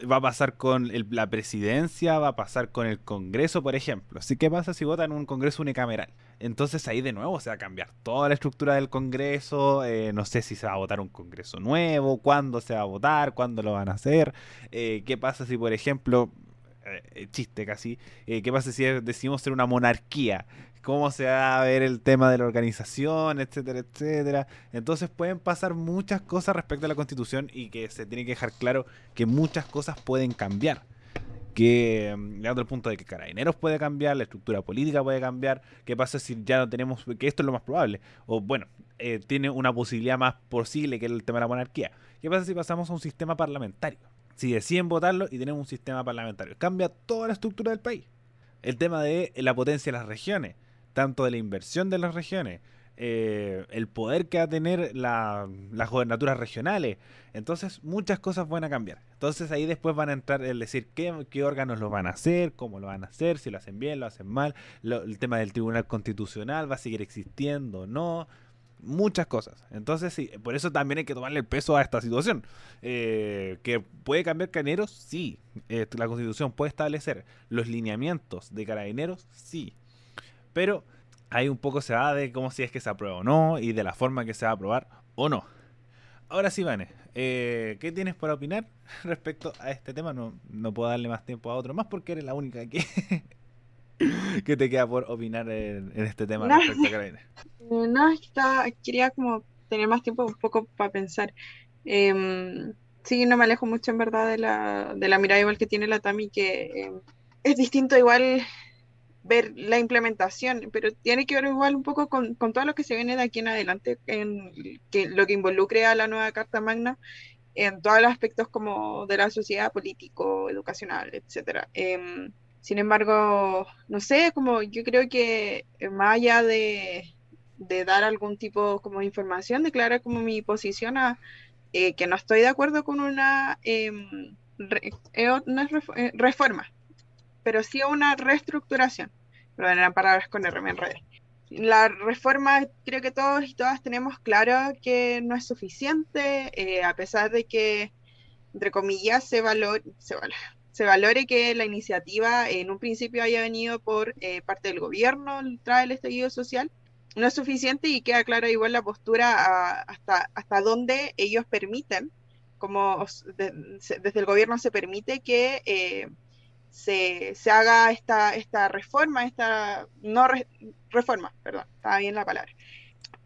va a pasar con la presidencia, va a pasar con el Congreso, por ejemplo. Así que pasa si votan un Congreso unicameral. Entonces ahí de nuevo se va a cambiar toda la estructura del Congreso. Eh, no sé si se va a votar un Congreso nuevo, cuándo se va a votar, cuándo lo van a hacer. Eh, ¿Qué pasa si, por ejemplo, eh, chiste casi, qué pasa si decimos ser una monarquía? cómo se va a ver el tema de la organización, etcétera, etcétera. Entonces pueden pasar muchas cosas respecto a la constitución y que se tiene que dejar claro que muchas cosas pueden cambiar. Que mm, llegando al punto de que Carabineros puede cambiar, la estructura política puede cambiar. ¿Qué pasa si ya no tenemos, que esto es lo más probable? O bueno, eh, tiene una posibilidad más posible que el tema de la monarquía. ¿Qué pasa si pasamos a un sistema parlamentario? Si deciden votarlo y tenemos un sistema parlamentario, cambia toda la estructura del país. El tema de la potencia de las regiones tanto de la inversión de las regiones, eh, el poder que va a tener las gobernaturas regionales. Entonces, muchas cosas van a cambiar. Entonces, ahí después van a entrar el decir qué, qué órganos lo van a hacer, cómo lo van a hacer, si lo hacen bien, lo hacen mal, el tema del Tribunal Constitucional va a seguir existiendo, no. Muchas cosas. Entonces, sí, por eso también hay que tomarle el peso a esta situación. Eh, ¿Que puede cambiar carabineros? Sí. Eh, la constitución puede establecer los lineamientos de carabineros? Sí. Pero ahí un poco se va de cómo si es que se aprueba o no y de la forma que se va a aprobar o no. Ahora sí, Vane, eh, ¿qué tienes para opinar respecto a este tema? No, no puedo darle más tiempo a otro más porque eres la única que, que te queda por opinar en, este tema no, respecto a Carolina. No, quería como tener más tiempo un poco para pensar. Eh, sí, no me alejo mucho en verdad de la, de la mirada igual que tiene la Tami, que em, es distinto igual ver la implementación, pero tiene que ver igual un poco con, todo lo que se viene de aquí en adelante, en que, lo que involucre a la nueva Carta Magna en todos los aspectos como de la sociedad, político, educacional, etcétera. Em, sin embargo, no sé, como yo creo que más allá de, dar algún tipo como de información, declarar como mi posición a eh, que no estoy de acuerdo con una em, no es reforma, pero sí una reestructuración. Pero eran palabras con R, me la reforma creo que todos y todas tenemos claro que no es suficiente, eh, a pesar de que, entre comillas, se, valor, se, se, valore que la iniciativa en un principio haya venido por eh, parte del gobierno tras el estallido social. No es suficiente y queda clara igual la postura hasta, hasta dónde ellos permiten, como desde el gobierno se permite que eh, se, se, haga esta, esta reforma, esta no reforma, perdón, estaba bien la palabra.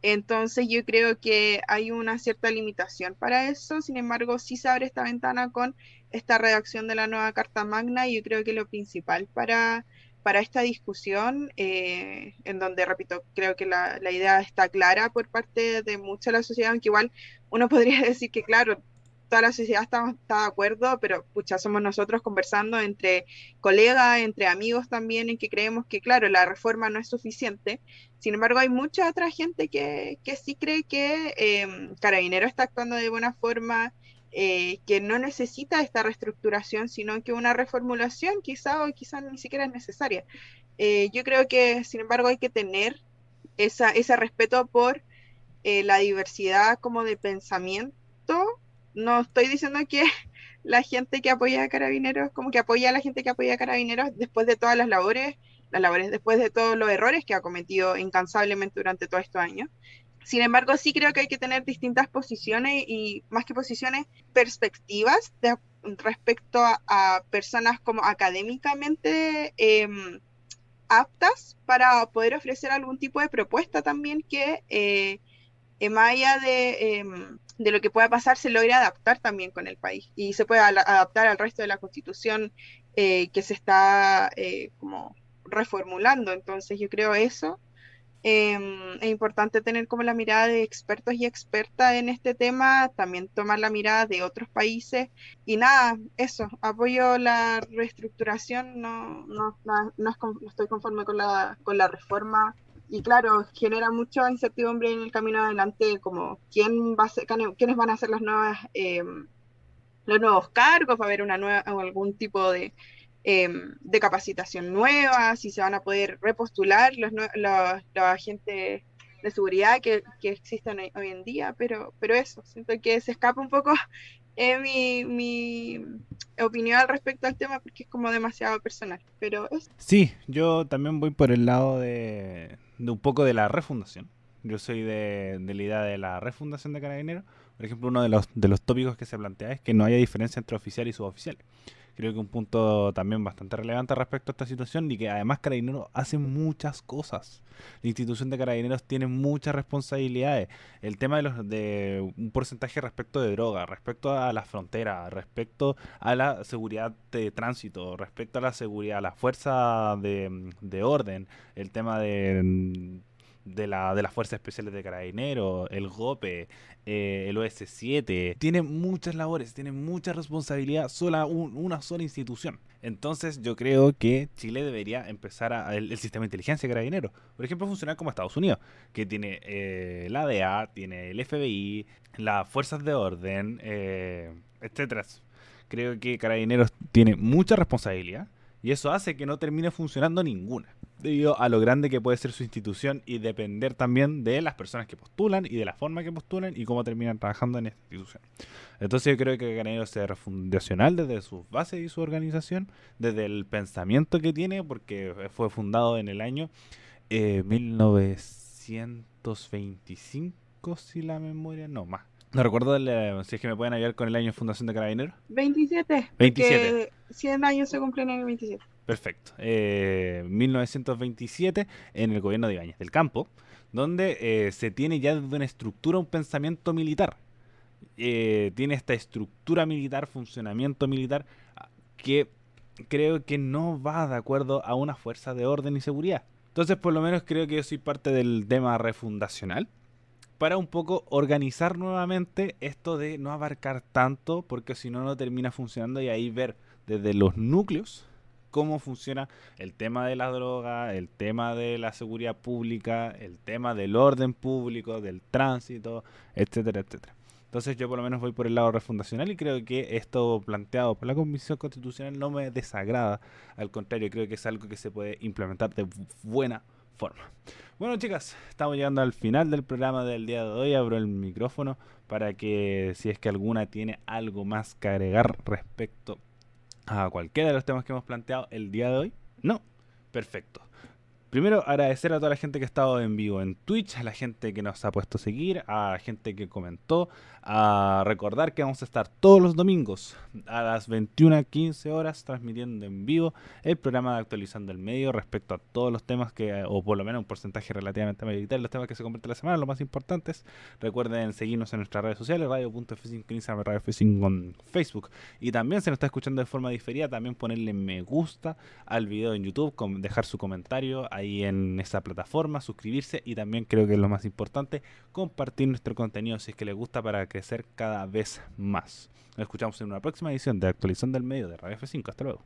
Entonces yo creo que hay una cierta limitación para eso, sin embargo sí se abre esta ventana con esta redacción de la nueva Carta Magna y yo creo que lo principal para, para esta discusión, eh, en donde, repito, creo que la, la, idea está clara por parte de mucha la sociedad, aunque igual uno podría decir que, claro, toda la sociedad está, está, de acuerdo, pero pucha, somos nosotros conversando entre colegas, entre amigos también, en que creemos que, claro, la reforma no es suficiente. Sin embargo, hay mucha otra gente que, que sí cree que eh, Carabinero está actuando de buena forma, eh, que no necesita esta reestructuración, sino que una reformulación quizá o quizá ni siquiera es necesaria. Eh, yo creo que, sin embargo, hay que tener ese respeto por eh, la diversidad como de pensamiento no estoy diciendo que la gente que apoya a carabineros, como que apoya a la gente que apoya a carabineros después de todas las labores, las labores después de todos los errores que ha cometido incansablemente durante todos estos años. Sin embargo, sí creo que hay que tener distintas posiciones y más que posiciones, perspectivas respecto a, personas como académicamente em, aptas para poder ofrecer algún tipo de propuesta también que eh, más de em, de lo que pueda pasar se logra adaptar también con el país y se puede adaptar al resto de la constitución eh, que se está eh, como reformulando. Entonces yo creo eso. Em, es importante tener como la mirada de expertos y expertas en este tema, también tomar la mirada de otros países. Y nada, eso, apoyo la reestructuración, no, no, no, no estoy conforme con la, con la reforma. Y claro, genera mucha incertidumbre en el camino adelante, como quién va a ser, quiénes van a ser las nuevas, em, los nuevos cargos, va a haber una nueva, algún tipo de, em, de capacitación nueva, si se van a poder repostular los, los, agentes de seguridad que, que, existen hoy en día, pero, pero eso, siento que se escapa un poco eh, mi, mi opinión al respecto al tema porque es como demasiado personal, pero Sí, yo también voy por el lado de, de un poco de la refundación. Yo soy de, de, la idea de la refundación de Carabineros. Por ejemplo, uno de los, de los tópicos que se plantea es que no haya diferencia entre oficial y suboficial. Creo que un punto también bastante relevante respecto a esta situación y que además Carabineros hace muchas cosas. La institución de Carabineros tiene muchas responsabilidades. El tema de, los, de un porcentaje respecto de droga, respecto a la frontera, respecto a la seguridad de tránsito, respecto a la seguridad, a la fuerza de, de orden, el tema de de, la, de las Fuerzas Especiales de Carabineros, el GOPE, eh, el OS7. Tiene muchas labores, tiene mucha responsabilidad sola una sola institución. Entonces yo creo que Chile debería empezar a, el, sistema de inteligencia de Carabineros. Por ejemplo, funcionar como Estados Unidos, que tiene eh, la DEA, tiene el FBI, las fuerzas de orden, eh, etcétera. Creo que Carabineros tiene mucha responsabilidad y eso hace que no termine funcionando ninguna debido a lo grande que puede ser su institución y depender también de las personas que postulan y de la forma que postulan y cómo terminan trabajando en esta institución. Entonces yo creo que Carabineros es refundacional desde sus bases y su organización, desde el pensamiento que tiene, porque fue fundado en el año 1925, eh, si la memoria no más. No recuerdo si es que me pueden ayudar con el año de fundación de Carabineros. 27. 27. 100 años se cumplen en el 27. Perfecto. Eh, 1927, en el gobierno de Ibáñez del Campo, donde eh, se tiene ya desde una estructura un pensamiento militar. Eh, tiene esta estructura militar, funcionamiento militar, que creo que no va de acuerdo a una fuerza de orden y seguridad. Entonces, por lo menos creo que yo soy parte del tema refundacional para un poco organizar nuevamente esto de no abarcar tanto, porque si no, no termina funcionando y ahí ver desde los núcleos cómo funciona el tema de la droga, el tema de la seguridad pública, el tema del orden público, del tránsito, etcétera, etcétera. Entonces yo por lo menos voy por el lado refundacional y creo que esto planteado por la Comisión Constitucional no me desagrada. Al contrario, creo que es algo que se puede implementar de buena forma. Bueno, chicas, estamos llegando al final del programa del día de hoy. Abro el micrófono para que si es que alguna tiene algo más que agregar respecto a cualquiera de los temas que hemos planteado el día de hoy. No, perfecto. Primero, agradecer a toda la gente que ha estado en vivo en Twitch, a la gente que nos ha puesto a seguir, a la gente que comentó, a recordar que vamos a estar todos los domingos a las 21.15 horas transmitiendo en vivo el programa de Actualizando el Medio respecto a todos los temas que, o por lo menos un porcentaje relativamente mayoritario, los temas que se convierten la semana, los más importantes. Recuerden seguirnos en nuestras redes sociales, radio.f5 en Instagram, radio F5 en Facebook. Y también se nos está escuchando de forma diferida, también ponerle me gusta al video en YouTube, dejar su comentario ahí en esa plataforma, suscribirse y también creo que es lo más importante, compartir nuestro contenido si es que les gusta para crecer cada vez más. Nos escuchamos en una próxima edición de Actualización del Medio de Radio F5. Hasta luego.